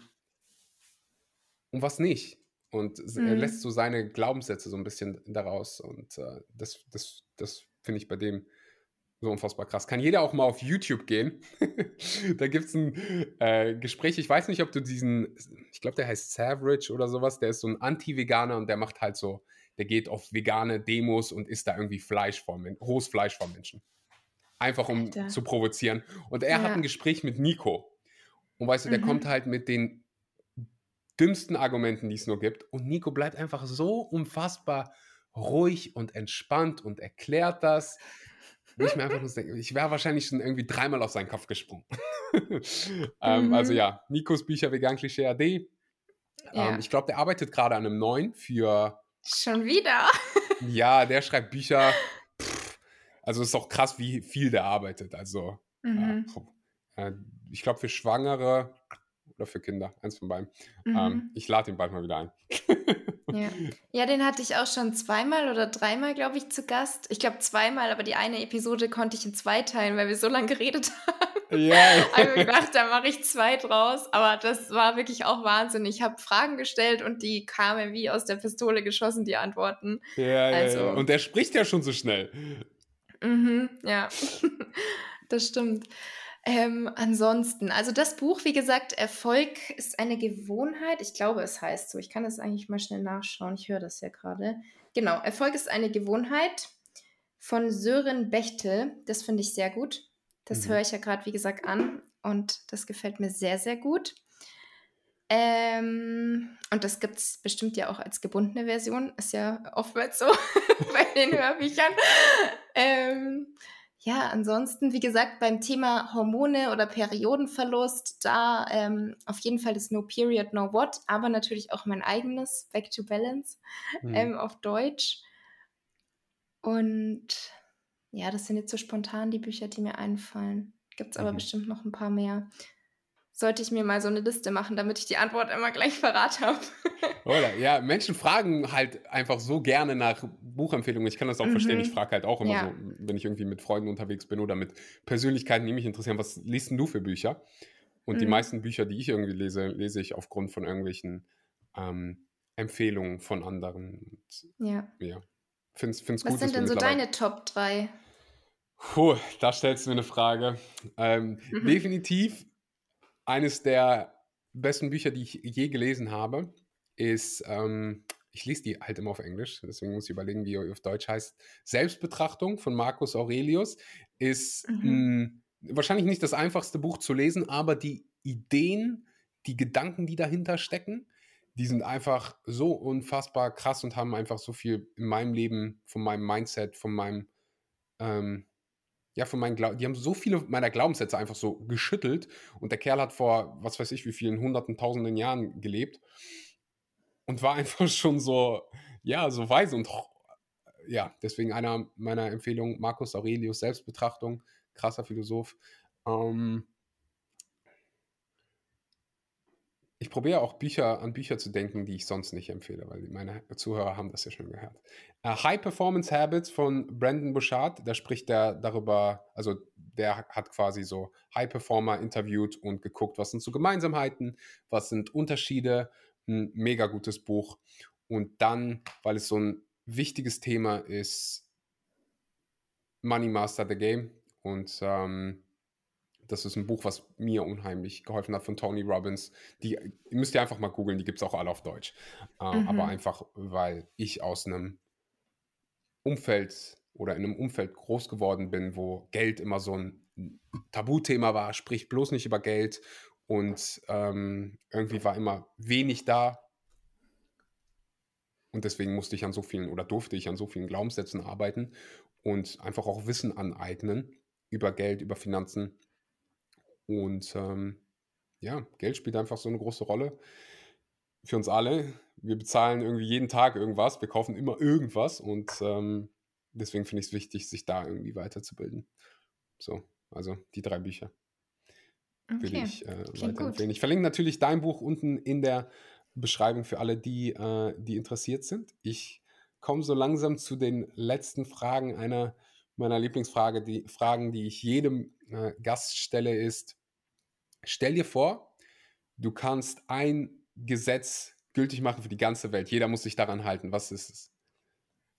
und was nicht. Und mhm. er lässt so seine Glaubenssätze so ein bisschen daraus. Und äh, das, das, das finde ich bei dem so unfassbar krass. Kann jeder auch mal auf YouTube gehen. da gibt es ein äh, Gespräch. Ich weiß nicht, ob du diesen, ich glaube, der heißt Savage oder sowas. Der ist so ein Anti-Veganer und der macht halt so der geht auf vegane Demos und isst da irgendwie Fleisch vom, rohes Fleisch vom Menschen. Einfach um Alter. zu provozieren. Und er ja. hat ein Gespräch mit Nico. Und weißt du, der mhm. kommt halt mit den dümmsten Argumenten, die es nur gibt. Und Nico bleibt einfach so unfassbar ruhig und entspannt und erklärt das. Wo ich mir einfach nur denke, ich wäre wahrscheinlich schon irgendwie dreimal auf seinen Kopf gesprungen. ähm, mhm. Also ja, Nikos Bücher Vegan Klischee AD. Ja. Ähm, ich glaube, der arbeitet gerade an einem neuen für Schon wieder? ja, der schreibt Bücher. Pff, also ist auch krass, wie viel der arbeitet. Also mhm. äh, ich glaube für Schwangere oder für Kinder, eins von beiden. Ähm, mhm. Ähm, ich lade ihn bald mal wieder ein. ja. ja, den hatte ich auch schon zweimal oder dreimal, glaube ich, zu Gast. Ich glaube zweimal, aber die eine Episode konnte ich in zwei teilen, weil wir so lange geredet haben. Ja. habe ich gedacht, da mache ich zwei draus. Aber das war wirklich auch Wahnsinn. Ich habe Fragen gestellt und die kamen wie aus der Pistole geschossen, die Antworten. Ja, also, ja, ja. Und der spricht ja schon so schnell. Mhm, ja, das stimmt. Ähm, ansonsten, also das Buch, wie gesagt, Erfolg ist eine Gewohnheit. Ich glaube, es heißt so. Ich kann das eigentlich mal schnell nachschauen. Ich höre das ja gerade. Genau, Erfolg ist eine Gewohnheit von Sören Bechtel. Das finde ich sehr gut. Das mhm. höre ich ja gerade, wie gesagt, an und das gefällt mir sehr, sehr gut. Ähm, und das gibt es bestimmt ja auch als gebundene Version. Ist ja oftmals so bei den Hörbüchern. Ähm, ja, ansonsten, wie gesagt, beim Thema Hormone oder Periodenverlust, da ähm, auf jeden Fall das No Period, No What, aber natürlich auch mein eigenes Back to Balance mhm. ähm, auf Deutsch. Und ja, das sind jetzt so spontan die Bücher, die mir einfallen. Gibt es aber mhm. bestimmt noch ein paar mehr sollte ich mir mal so eine Liste machen, damit ich die Antwort immer gleich verrat habe. Oder? Ja, Menschen fragen halt einfach so gerne nach Buchempfehlungen. Ich kann das auch mhm. verstehen. Ich frage halt auch immer ja. so, wenn ich irgendwie mit Freunden unterwegs bin oder mit Persönlichkeiten, die mich interessieren, was liest denn du für Bücher? Und mhm. die meisten Bücher, die ich irgendwie lese, lese ich aufgrund von irgendwelchen ähm, Empfehlungen von anderen. Und, ja. Ja. Find's, find's was gut, sind denn so deine Top 3? Puh, da stellst du mir eine Frage. Ähm, mhm. Definitiv eines der besten Bücher, die ich je gelesen habe, ist, ähm, ich lese die halt immer auf Englisch, deswegen muss ich überlegen, wie er auf Deutsch heißt. Selbstbetrachtung von Marcus Aurelius ist mhm. mh, wahrscheinlich nicht das einfachste Buch zu lesen, aber die Ideen, die Gedanken, die dahinter stecken, die sind einfach so unfassbar krass und haben einfach so viel in meinem Leben, von meinem Mindset, von meinem ähm, ja, von meinen Glau die haben so viele meiner Glaubenssätze einfach so geschüttelt und der Kerl hat vor, was weiß ich, wie vielen hunderten, tausenden Jahren gelebt und war einfach schon so, ja, so weise und ja, deswegen einer meiner Empfehlungen, Marcus Aurelius, Selbstbetrachtung, krasser Philosoph. Ähm, ich probiere auch Bücher an Bücher zu denken, die ich sonst nicht empfehle, weil meine Zuhörer haben das ja schon gehört. Uh, High Performance Habits von Brandon Bouchard, da spricht er darüber, also der hat quasi so High Performer interviewt und geguckt, was sind so Gemeinsamkeiten, was sind Unterschiede. Ein mega gutes Buch. Und dann, weil es so ein wichtiges Thema ist, Money Master the Game. Und ähm, das ist ein Buch, was mir unheimlich geholfen hat von Tony Robbins. Die müsst ihr einfach mal googeln, die gibt es auch alle auf Deutsch. Äh, mhm. Aber einfach, weil ich aus einem Umfeld oder in einem Umfeld groß geworden bin, wo Geld immer so ein Tabuthema war, sprich bloß nicht über Geld. Und ähm, irgendwie war immer wenig da. Und deswegen musste ich an so vielen oder durfte ich an so vielen Glaubenssätzen arbeiten und einfach auch Wissen aneignen über Geld, über Finanzen und ähm, ja, Geld spielt einfach so eine große Rolle für uns alle. Wir bezahlen irgendwie jeden Tag irgendwas, wir kaufen immer irgendwas und ähm, deswegen finde ich es wichtig, sich da irgendwie weiterzubilden. So, also die drei Bücher okay. würde ich äh, weiterempfehlen. Ich verlinke natürlich dein Buch unten in der Beschreibung für alle, die, äh, die interessiert sind. Ich komme so langsam zu den letzten Fragen einer meiner Lieblingsfrage, die Fragen, die ich jedem äh, Gast stelle, ist: Stell dir vor, du kannst ein Gesetz gültig machen für die ganze Welt. Jeder muss sich daran halten. Was ist es?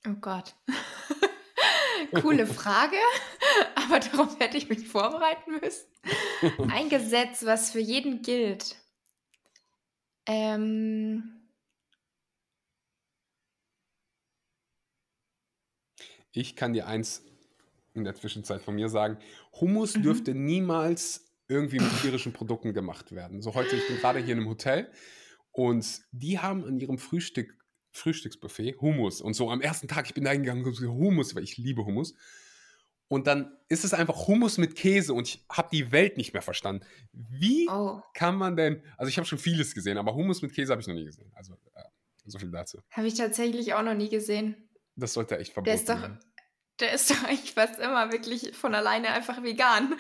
Oh Gott. Coole Frage, aber darauf hätte ich mich vorbereiten müssen. Ein Gesetz, was für jeden gilt. Ähm. Ich kann dir eins in der Zwischenzeit von mir sagen, Hummus mhm. dürfte niemals irgendwie mit tierischen Produkten gemacht werden. So heute, ich bin gerade hier in einem Hotel und die haben an ihrem Frühstück, Frühstücksbuffet Hummus. Und so am ersten Tag, ich bin da hingegangen und so Hummus, weil ich liebe Hummus. Und dann ist es einfach Hummus mit Käse und ich habe die Welt nicht mehr verstanden. Wie oh. kann man denn, also ich habe schon vieles gesehen, aber Hummus mit Käse habe ich noch nie gesehen. Also äh, so viel dazu. Habe ich tatsächlich auch noch nie gesehen. Das sollte echt verboten Der ist doch, der ist doch eigentlich fast immer wirklich von alleine einfach vegan.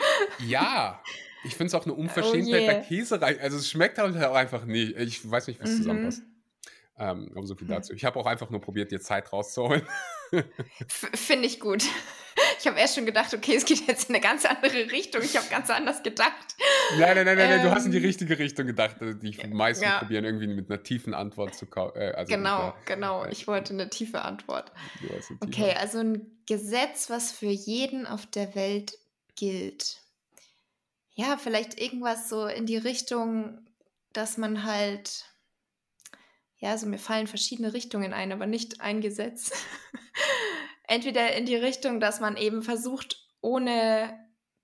Ja, Ich finde es auch eine oh Unverschämtheit, oh yeah. Käse rein. Also es schmeckt halt auch einfach nicht. Ich weiß nicht, wie es mhm. zusammenpasst. Ähm, aber so viel dazu. Ich habe auch einfach nur probiert, dir Zeit rauszuholen. Finde ich gut. Ich habe erst schon gedacht, okay, es geht jetzt in eine ganz andere Richtung. Ich habe ganz anders gedacht. Nein, nein, nein, ähm, du hast in die ähm, richtige Richtung gedacht. Also die meisten ja. probieren irgendwie mit einer tiefen Antwort zu kommen. Äh, also genau, einer, genau. Äh, ich wollte eine tiefe Antwort. Eine tiefe okay, also ein Gesetz, was für jeden auf der Welt gilt. Ja, vielleicht irgendwas so in die Richtung, dass man halt ja, also mir fallen verschiedene Richtungen ein, aber nicht ein Gesetz. Entweder in die Richtung, dass man eben versucht, ohne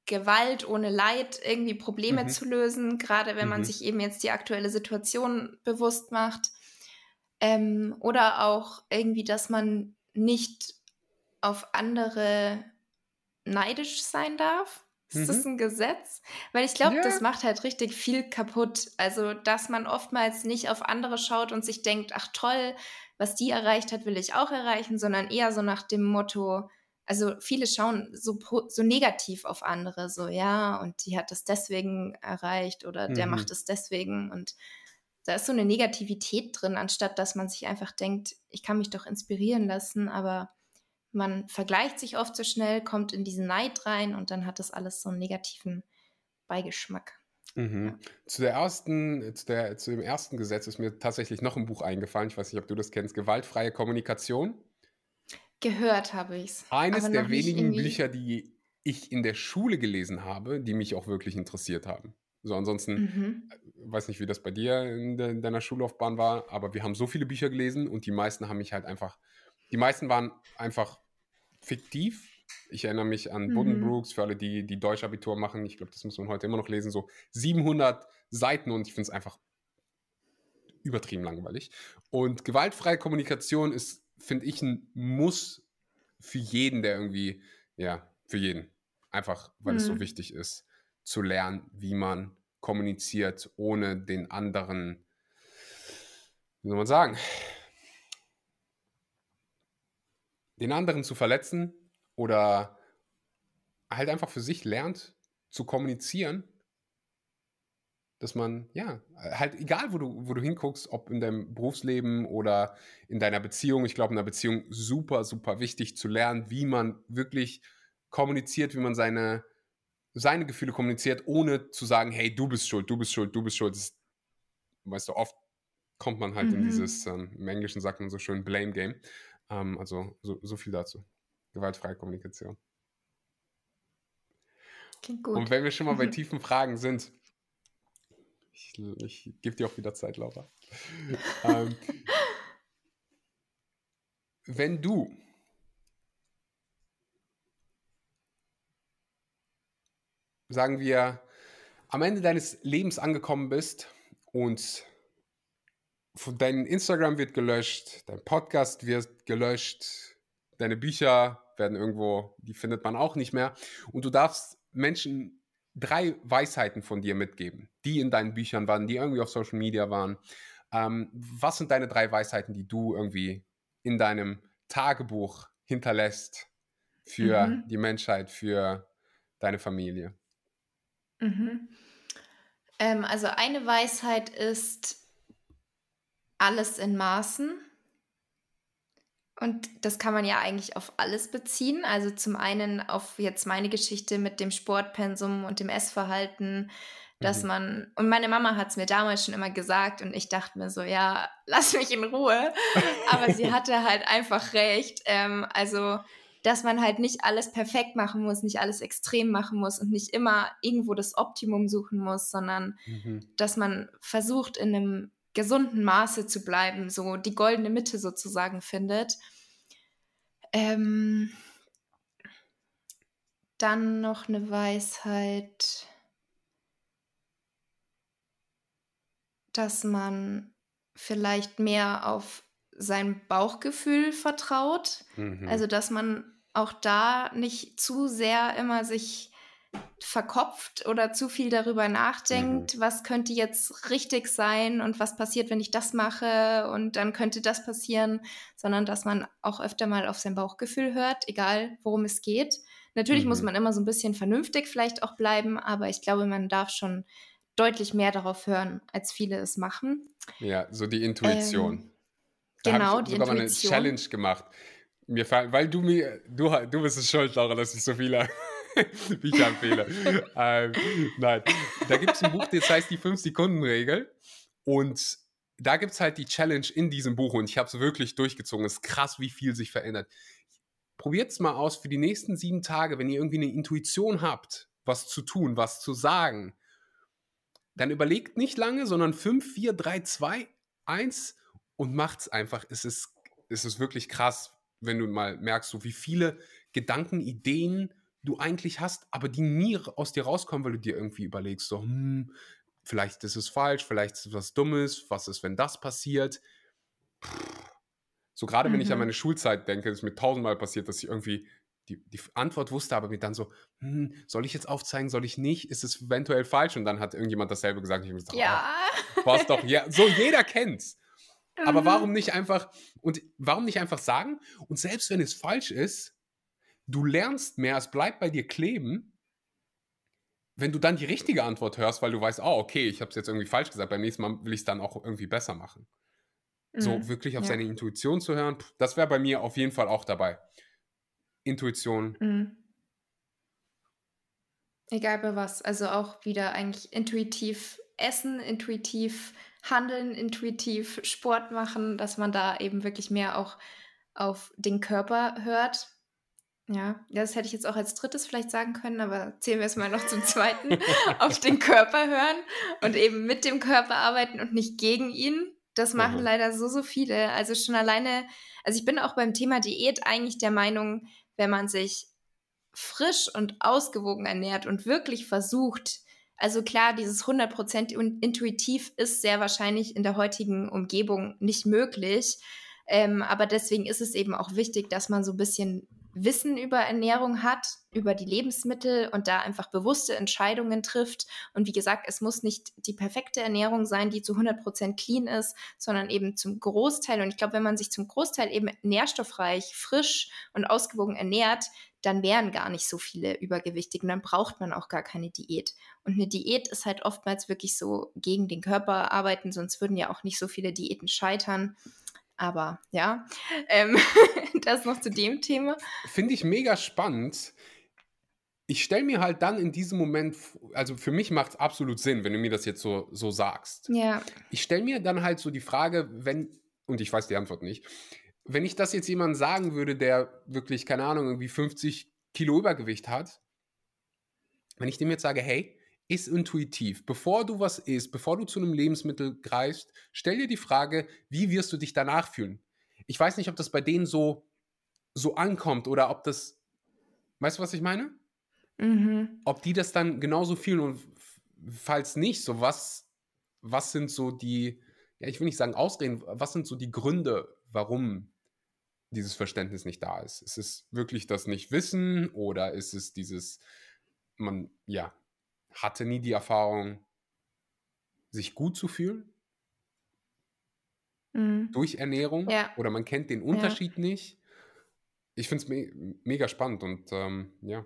Gewalt, ohne Leid irgendwie Probleme mhm. zu lösen, gerade wenn mhm. man sich eben jetzt die aktuelle Situation bewusst macht. Ähm, oder auch irgendwie, dass man nicht auf andere neidisch sein darf. Ist das mhm. ein Gesetz? Weil ich glaube, ja. das macht halt richtig viel kaputt. Also, dass man oftmals nicht auf andere schaut und sich denkt, ach toll, was die erreicht hat, will ich auch erreichen, sondern eher so nach dem Motto, also viele schauen so, so negativ auf andere, so ja, und die hat das deswegen erreicht oder mhm. der macht es deswegen und da ist so eine Negativität drin, anstatt dass man sich einfach denkt, ich kann mich doch inspirieren lassen, aber man vergleicht sich oft so schnell, kommt in diesen Neid rein und dann hat das alles so einen negativen Beigeschmack. Mhm. Zu, der ersten, zu, der, zu dem ersten Gesetz ist mir tatsächlich noch ein Buch eingefallen. Ich weiß nicht, ob du das kennst. Gewaltfreie Kommunikation. Gehört habe ich es. Eines der wenigen Bücher, die ich in der Schule gelesen habe, die mich auch wirklich interessiert haben. So, ansonsten, mhm. Äh, weiß nicht, wie das bei dir in, de, in deiner Schullaufbahn war, aber wir haben so viele Bücher gelesen und die meisten haben mich halt einfach, die meisten waren einfach fiktiv. Ich erinnere mich an mhm. Buddenbrooks, für alle, die, die Deutschabitur machen. Ich glaube, das muss man heute immer noch lesen. So 700 Seiten und ich finde es einfach übertrieben langweilig. Und gewaltfreie Kommunikation ist, finde ich, ein Muss für jeden, der irgendwie, ja, für jeden. Einfach, weil mhm. es so mhm. wichtig ist, zu lernen, wie man kommuniziert, ohne den anderen, wie soll man sagen, den anderen zu verletzen oder halt einfach für sich lernt zu kommunizieren, dass man, ja, halt egal, wo du, wo du hinguckst, ob in deinem Berufsleben oder in deiner Beziehung, ich glaube, in einer Beziehung super, super wichtig zu lernen, wie man wirklich kommuniziert, wie man seine, seine Gefühle kommuniziert, ohne zu sagen, hey, du bist schuld, du bist schuld, du bist schuld. Das, weißt du, oft kommt man halt mhm. in dieses, ähm, im Englischen sagt man so schön, Blame Game. Ähm, also so, so viel dazu. Gewaltfreie Kommunikation. Klingt gut. Und wenn wir schon mal bei tiefen Fragen sind, ich, ich gebe dir auch wieder Zeit, Laura. ähm, wenn du sagen wir, am Ende deines Lebens angekommen bist und dein Instagram wird gelöscht, dein Podcast wird gelöscht, deine Bücher werden irgendwo, die findet man auch nicht mehr. Und du darfst Menschen drei Weisheiten von dir mitgeben, die in deinen Büchern waren, die irgendwie auf Social Media waren. Ähm, was sind deine drei Weisheiten, die du irgendwie in deinem Tagebuch hinterlässt für mhm. die Menschheit, für deine Familie? Mhm. Ähm, also eine Weisheit ist, alles in Maßen. Und das kann man ja eigentlich auf alles beziehen. Also zum einen auf jetzt meine Geschichte mit dem Sportpensum und dem Essverhalten, dass mhm. man, und meine Mama hat es mir damals schon immer gesagt und ich dachte mir so, ja, lass mich in Ruhe. Aber sie hatte halt einfach recht. Ähm, also, dass man halt nicht alles perfekt machen muss, nicht alles extrem machen muss und nicht immer irgendwo das Optimum suchen muss, sondern mhm. dass man versucht, in einem gesunden Maße zu bleiben, so die goldene Mitte sozusagen findet. Ähm, dann noch eine Weisheit, dass man vielleicht mehr auf sein Bauchgefühl vertraut. Mhm. Also, dass man auch da nicht zu sehr immer sich verkopft oder zu viel darüber nachdenkt, mhm. was könnte jetzt richtig sein und was passiert, wenn ich das mache und dann könnte das passieren, sondern dass man auch öfter mal auf sein Bauchgefühl hört, egal worum es geht. Natürlich mhm. muss man immer so ein bisschen vernünftig vielleicht auch bleiben, aber ich glaube, man darf schon deutlich mehr darauf hören, als viele es machen. Ja, so die Intuition. Ähm, da genau, ich die sogar Intuition. mal eine Challenge gemacht. Mir weil du mir, du, du bist es schuld, Laura, dass ich so viele Bücher empfehle. ähm, nein, da gibt es ein Buch, das heißt die 5-Sekunden-Regel. Und da gibt es halt die Challenge in diesem Buch und ich habe es wirklich durchgezogen. Es ist krass, wie viel sich verändert. Probiert es mal aus für die nächsten sieben Tage, wenn ihr irgendwie eine Intuition habt, was zu tun, was zu sagen. Dann überlegt nicht lange, sondern 5, 4, 3, 2, 1 und macht's einfach. Es ist, es ist wirklich krass, wenn du mal merkst, so wie viele Gedanken, Ideen du eigentlich hast, aber die nie aus dir rauskommen, weil du dir irgendwie überlegst, so, hm, vielleicht ist es falsch, vielleicht ist es was Dummes, was ist, wenn das passiert? So gerade mhm. wenn ich an mhm. meine Schulzeit denke, ist mir tausendmal passiert, dass ich irgendwie die, die Antwort wusste, aber mir dann so, hm, soll ich jetzt aufzeigen, soll ich nicht? Ist es eventuell falsch? Und dann hat irgendjemand dasselbe gesagt. Ich habe gesagt, ja. Oh, was doch, ja, so jeder kennt's. Aber mhm. warum nicht einfach, und warum nicht einfach sagen? Und selbst wenn es falsch ist, du lernst mehr, es bleibt bei dir kleben wenn du dann die richtige Antwort hörst, weil du weißt, oh, okay, ich habe es jetzt irgendwie falsch gesagt, beim nächsten Mal will ich es dann auch irgendwie besser machen. Mhm. So wirklich auf ja. seine Intuition zu hören, das wäre bei mir auf jeden Fall auch dabei. Intuition. Mhm. Egal bei was, also auch wieder eigentlich intuitiv essen, intuitiv handeln, intuitiv Sport machen, dass man da eben wirklich mehr auch auf den Körper hört ja, das hätte ich jetzt auch als drittes vielleicht sagen können, aber zählen wir es mal noch zum zweiten. auf den Körper hören und eben mit dem Körper arbeiten und nicht gegen ihn. Das machen mhm. leider so, so viele. Also schon alleine, also ich bin auch beim Thema Diät eigentlich der Meinung, wenn man sich frisch und ausgewogen ernährt und wirklich versucht, also klar, dieses 100% intuitiv ist sehr wahrscheinlich in der heutigen Umgebung nicht möglich. Ähm, aber deswegen ist es eben auch wichtig, dass man so ein bisschen Wissen über Ernährung hat, über die Lebensmittel und da einfach bewusste Entscheidungen trifft. Und wie gesagt, es muss nicht die perfekte Ernährung sein, die zu 100 Prozent clean ist, sondern eben zum Großteil. Und ich glaube, wenn man sich zum Großteil eben nährstoffreich, frisch und ausgewogen ernährt, dann wären gar nicht so viele übergewichtig und dann braucht man auch gar keine Diät. Und eine Diät ist halt oftmals wirklich so gegen den Körper arbeiten, sonst würden ja auch nicht so viele Diäten scheitern. Aber ja, ähm, das noch zu dem Thema. Finde ich mega spannend. Ich stelle mir halt dann in diesem Moment, also für mich macht es absolut Sinn, wenn du mir das jetzt so, so sagst. Ja. Ich stelle mir dann halt so die Frage, wenn, und ich weiß die Antwort nicht, wenn ich das jetzt jemandem sagen würde, der wirklich, keine Ahnung, irgendwie 50 Kilo Übergewicht hat, wenn ich dem jetzt sage, hey, ist intuitiv. Bevor du was isst, bevor du zu einem Lebensmittel greifst, stell dir die Frage, wie wirst du dich danach fühlen? Ich weiß nicht, ob das bei denen so, so ankommt oder ob das, weißt du, was ich meine? Mhm. Ob die das dann genauso fühlen und falls nicht, so was, was sind so die, ja, ich will nicht sagen Ausreden, was sind so die Gründe, warum dieses Verständnis nicht da ist? Ist es wirklich das Nicht-Wissen oder ist es dieses, man, ja, hatte nie die Erfahrung, sich gut zu fühlen mhm. durch Ernährung ja. oder man kennt den Unterschied ja. nicht. Ich finde es me mega spannend und ähm, ja.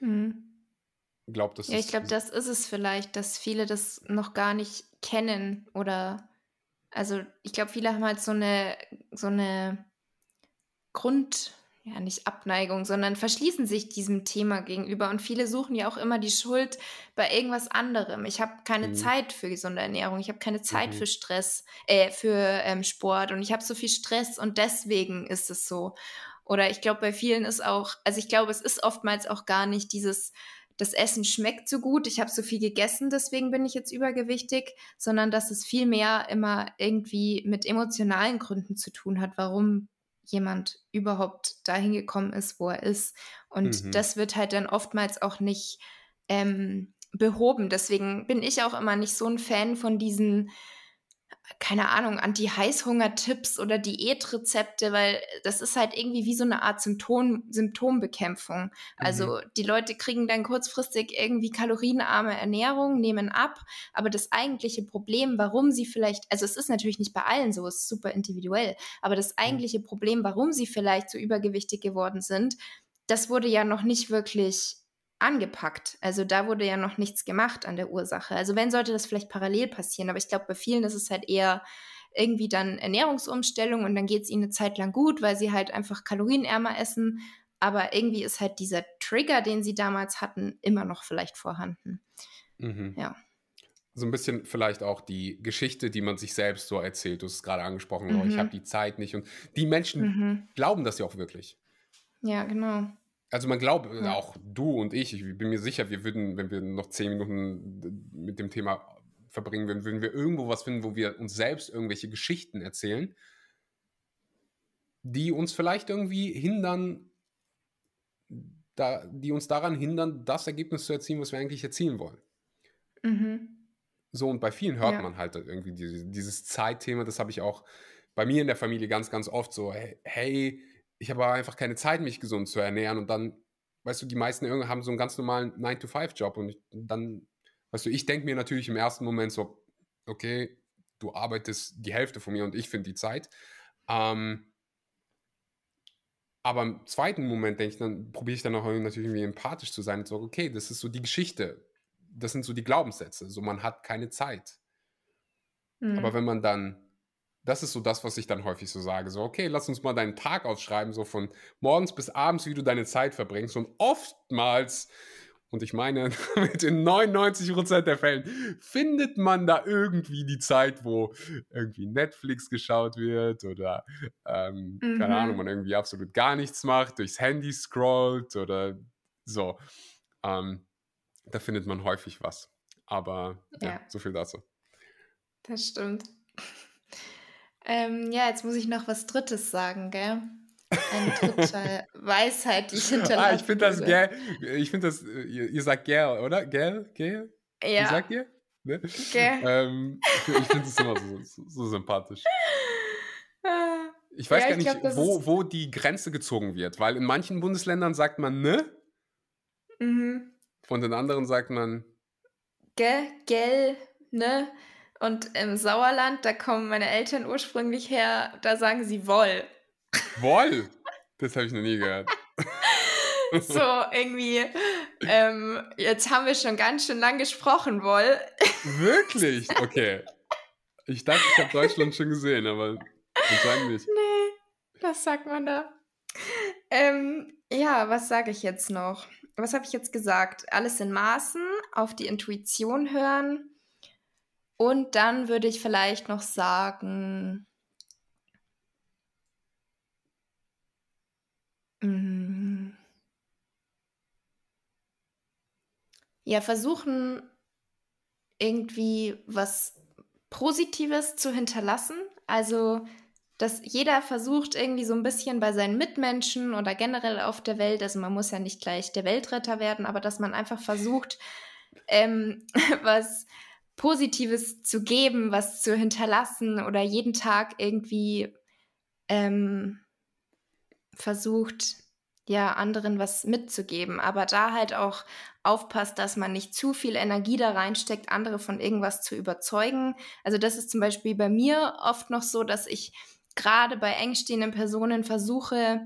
Mhm. Glaub, das ja, ich glaube, das ist es vielleicht, dass viele das noch gar nicht kennen oder also ich glaube, viele haben halt so eine so eine Grund ja nicht Abneigung, sondern verschließen sich diesem Thema gegenüber. Und viele suchen ja auch immer die Schuld bei irgendwas anderem. Ich habe keine mhm. Zeit für gesunde Ernährung, ich habe keine Zeit mhm. für Stress, äh, für ähm, Sport und ich habe so viel Stress und deswegen ist es so. Oder ich glaube, bei vielen ist auch, also ich glaube, es ist oftmals auch gar nicht dieses, das Essen schmeckt so gut, ich habe so viel gegessen, deswegen bin ich jetzt übergewichtig, sondern dass es viel mehr immer irgendwie mit emotionalen Gründen zu tun hat, warum jemand überhaupt dahin gekommen ist, wo er ist. Und mhm. das wird halt dann oftmals auch nicht ähm, behoben. Deswegen bin ich auch immer nicht so ein Fan von diesen keine Ahnung, Anti-Heißhunger-Tipps oder Diätrezepte, weil das ist halt irgendwie wie so eine Art Symptom Symptombekämpfung. Also mhm. die Leute kriegen dann kurzfristig irgendwie kalorienarme Ernährung, nehmen ab, aber das eigentliche Problem, warum sie vielleicht, also es ist natürlich nicht bei allen so, es ist super individuell, aber das eigentliche Problem, warum sie vielleicht so übergewichtig geworden sind, das wurde ja noch nicht wirklich angepackt. Also da wurde ja noch nichts gemacht an der Ursache. Also wenn sollte das vielleicht parallel passieren, aber ich glaube, bei vielen ist es halt eher irgendwie dann Ernährungsumstellung und dann geht es ihnen eine Zeit lang gut, weil sie halt einfach kalorienärmer essen. Aber irgendwie ist halt dieser Trigger, den sie damals hatten, immer noch vielleicht vorhanden. Mhm. Ja. So ein bisschen vielleicht auch die Geschichte, die man sich selbst so erzählt. Du hast es gerade angesprochen, mhm. oh, ich habe die Zeit nicht. Und die Menschen mhm. glauben das ja auch wirklich. Ja, genau. Also man glaubt, ja. auch du und ich, ich bin mir sicher, wir würden, wenn wir noch zehn Minuten mit dem Thema verbringen würden, würden wir irgendwo was finden, wo wir uns selbst irgendwelche Geschichten erzählen, die uns vielleicht irgendwie hindern, da, die uns daran hindern, das Ergebnis zu erzielen, was wir eigentlich erzielen wollen. Mhm. So, und bei vielen hört ja. man halt irgendwie dieses, dieses Zeitthema, das habe ich auch bei mir in der Familie ganz, ganz oft so, hey, ich habe einfach keine Zeit, mich gesund zu ernähren und dann, weißt du, die meisten haben so einen ganz normalen 9-to-5-Job und ich, dann, weißt du, ich denke mir natürlich im ersten Moment so, okay, du arbeitest die Hälfte von mir und ich finde die Zeit. Ähm, aber im zweiten Moment denke ich, dann probiere ich dann auch natürlich irgendwie empathisch zu sein und so, okay, das ist so die Geschichte. Das sind so die Glaubenssätze. So, man hat keine Zeit. Mhm. Aber wenn man dann, das ist so das, was ich dann häufig so sage, so, okay, lass uns mal deinen Tag ausschreiben, so von morgens bis abends, wie du deine Zeit verbringst. Und oftmals und ich meine, mit den 99% der Fällen findet man da irgendwie die Zeit, wo irgendwie Netflix geschaut wird oder, ähm, mhm. keine Ahnung, man irgendwie absolut gar nichts macht, durchs Handy scrollt oder so. Ähm, da findet man häufig was. Aber ja, ja so viel dazu. Das stimmt. Ähm, ja, jetzt muss ich noch was Drittes sagen, gell? Eine dritte Weisheit, die ich hinterlasse. Ah, ich finde das gell. Ich finde das, ihr, ihr, sagt gell, oder? Gell? Gell? Ja. Wie sagt ihr? Ne? Gell. Ähm, ich, finde es immer so, so, so, sympathisch. Ich weiß ja, gar nicht, glaub, wo, wo die Grenze gezogen wird, weil in manchen Bundesländern sagt man ne. Mhm. Von den anderen sagt man gell, gell, ne. Und im Sauerland, da kommen meine Eltern ursprünglich her, da sagen sie woll. Woll? Das habe ich noch nie gehört. so, irgendwie, ähm, jetzt haben wir schon ganz schön lang gesprochen, Woll. Wirklich? Okay. Ich dachte, ich habe Deutschland schon gesehen, aber anscheinend nicht. Nee, das sagt man da. Ähm, ja, was sage ich jetzt noch? Was habe ich jetzt gesagt? Alles in Maßen, auf die Intuition hören. Und dann würde ich vielleicht noch sagen, Mhm. Ja, versuchen irgendwie was Positives zu hinterlassen. Also, dass jeder versucht irgendwie so ein bisschen bei seinen Mitmenschen oder generell auf der Welt, also man muss ja nicht gleich der Weltretter werden, aber dass man einfach versucht, ähm, was Positives zu geben, was zu hinterlassen oder jeden Tag irgendwie ähm, versucht, ja, anderen was mitzugeben, aber da halt auch aufpasst, dass man nicht zu viel Energie da reinsteckt, andere von irgendwas zu überzeugen. Also das ist zum Beispiel bei mir oft noch so, dass ich gerade bei engstehenden Personen versuche,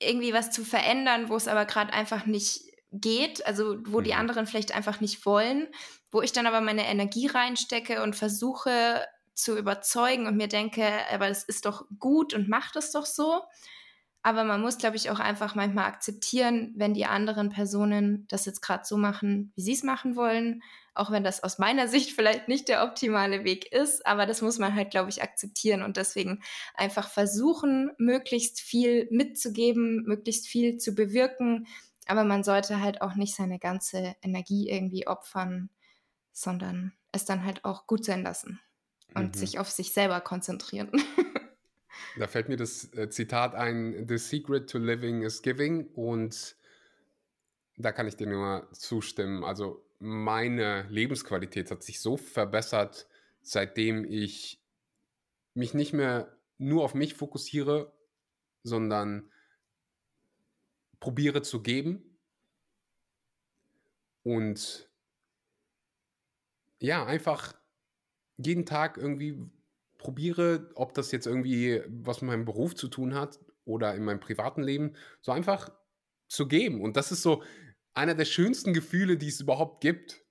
irgendwie was zu verändern, wo es aber gerade einfach nicht geht, also wo die mhm. anderen vielleicht einfach nicht wollen, wo ich dann aber meine Energie reinstecke und versuche zu überzeugen und mir denke, aber es ist doch gut und macht es doch so. Aber man muss, glaube ich, auch einfach manchmal akzeptieren, wenn die anderen Personen das jetzt gerade so machen, wie sie es machen wollen. Auch wenn das aus meiner Sicht vielleicht nicht der optimale Weg ist. Aber das muss man halt, glaube ich, akzeptieren und deswegen einfach versuchen, möglichst viel mitzugeben, möglichst viel zu bewirken. Aber man sollte halt auch nicht seine ganze Energie irgendwie opfern, sondern es dann halt auch gut sein lassen und mhm. sich auf sich selber konzentrieren. da fällt mir das äh, Zitat ein: The secret to living is giving. Und da kann ich dir nur zustimmen. Also, meine Lebensqualität hat sich so verbessert, seitdem ich mich nicht mehr nur auf mich fokussiere, sondern probiere zu geben und ja, einfach jeden Tag irgendwie probiere, ob das jetzt irgendwie was mit meinem Beruf zu tun hat oder in meinem privaten Leben, so einfach zu geben. Und das ist so einer der schönsten Gefühle, die es überhaupt gibt.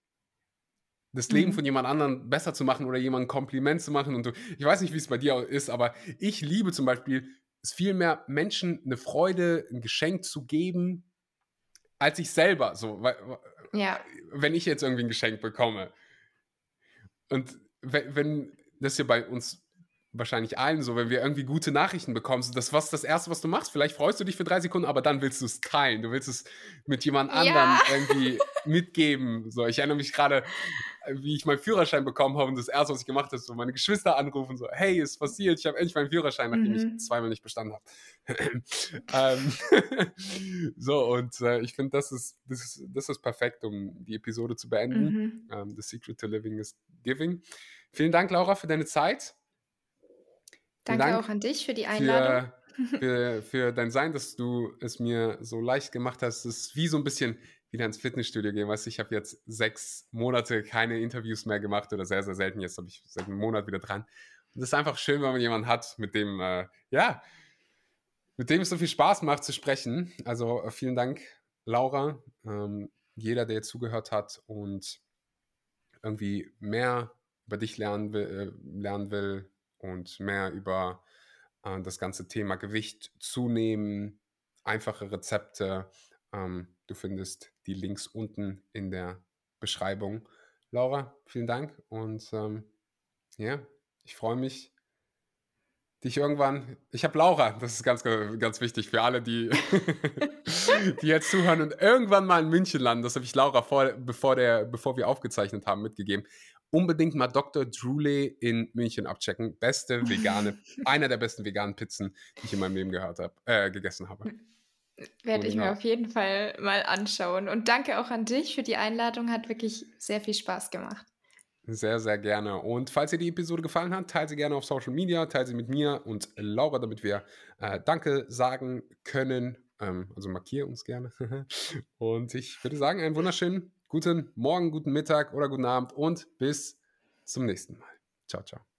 Das Leben mhm. von jemand anderem besser zu machen oder jemandem ein Kompliment zu machen. Und du, ich weiß nicht, wie es bei dir ist, aber ich liebe zum Beispiel es viel mehr Menschen eine Freude, ein Geschenk zu geben, als ich selber. So, weil, ja. wenn ich jetzt irgendwie ein Geschenk bekomme. Und wenn, wenn das hier bei uns wahrscheinlich allen so, wenn wir irgendwie gute Nachrichten bekommen, so das was das erste, was du machst. Vielleicht freust du dich für drei Sekunden, aber dann willst du es teilen. Du willst es mit jemand anderem ja. irgendwie mitgeben. So, ich erinnere mich gerade, wie ich meinen Führerschein bekommen habe und das erste, was ich gemacht habe, so meine Geschwister anrufen, so, hey, ist passiert, ich habe endlich meinen Führerschein, nachdem mhm. ich zweimal nicht bestanden habe. ähm, so, und äh, ich finde, das ist, das, ist, das ist perfekt, um die Episode zu beenden. Mhm. Ähm, The Secret to Living is Giving. Vielen Dank, Laura, für deine Zeit. Danke Dank auch an dich für die Einladung. Für, für, für, dein Sein, dass du es mir so leicht gemacht hast. Es ist wie so ein bisschen wieder ins Fitnessstudio gehen. Weißt du, ich habe jetzt sechs Monate keine Interviews mehr gemacht oder sehr, sehr selten. Jetzt habe ich seit einem Monat wieder dran. Und es ist einfach schön, wenn man jemanden hat, mit dem, äh, ja, mit dem es so viel Spaß macht zu sprechen. Also äh, vielen Dank, Laura. Ähm, jeder, der jetzt zugehört hat und irgendwie mehr über dich lernen will, äh, lernen will und mehr über äh, das ganze Thema Gewicht zunehmen, einfache Rezepte, ähm, du findest die Links unten in der Beschreibung. Laura, vielen Dank und ähm, ja, ich freue mich, dich irgendwann. Ich habe Laura, das ist ganz, ganz wichtig für alle, die, die jetzt zuhören und irgendwann mal in München landen. Das habe ich Laura vor, bevor, der, bevor wir aufgezeichnet haben mitgegeben. Unbedingt mal Dr. Drule in München abchecken. Beste vegane, einer der besten veganen Pizzen, die ich in meinem Leben gehört habe, äh, gegessen habe. Werde ich mir auf jeden Fall mal anschauen. Und danke auch an dich für die Einladung. Hat wirklich sehr viel Spaß gemacht. Sehr, sehr gerne. Und falls dir die Episode gefallen hat, teile sie gerne auf Social Media, teile sie mit mir und Laura, damit wir äh, Danke sagen können. Ähm, also markiere uns gerne. und ich würde sagen, einen wunderschönen guten Morgen, guten Mittag oder guten Abend und bis zum nächsten Mal. Ciao, ciao.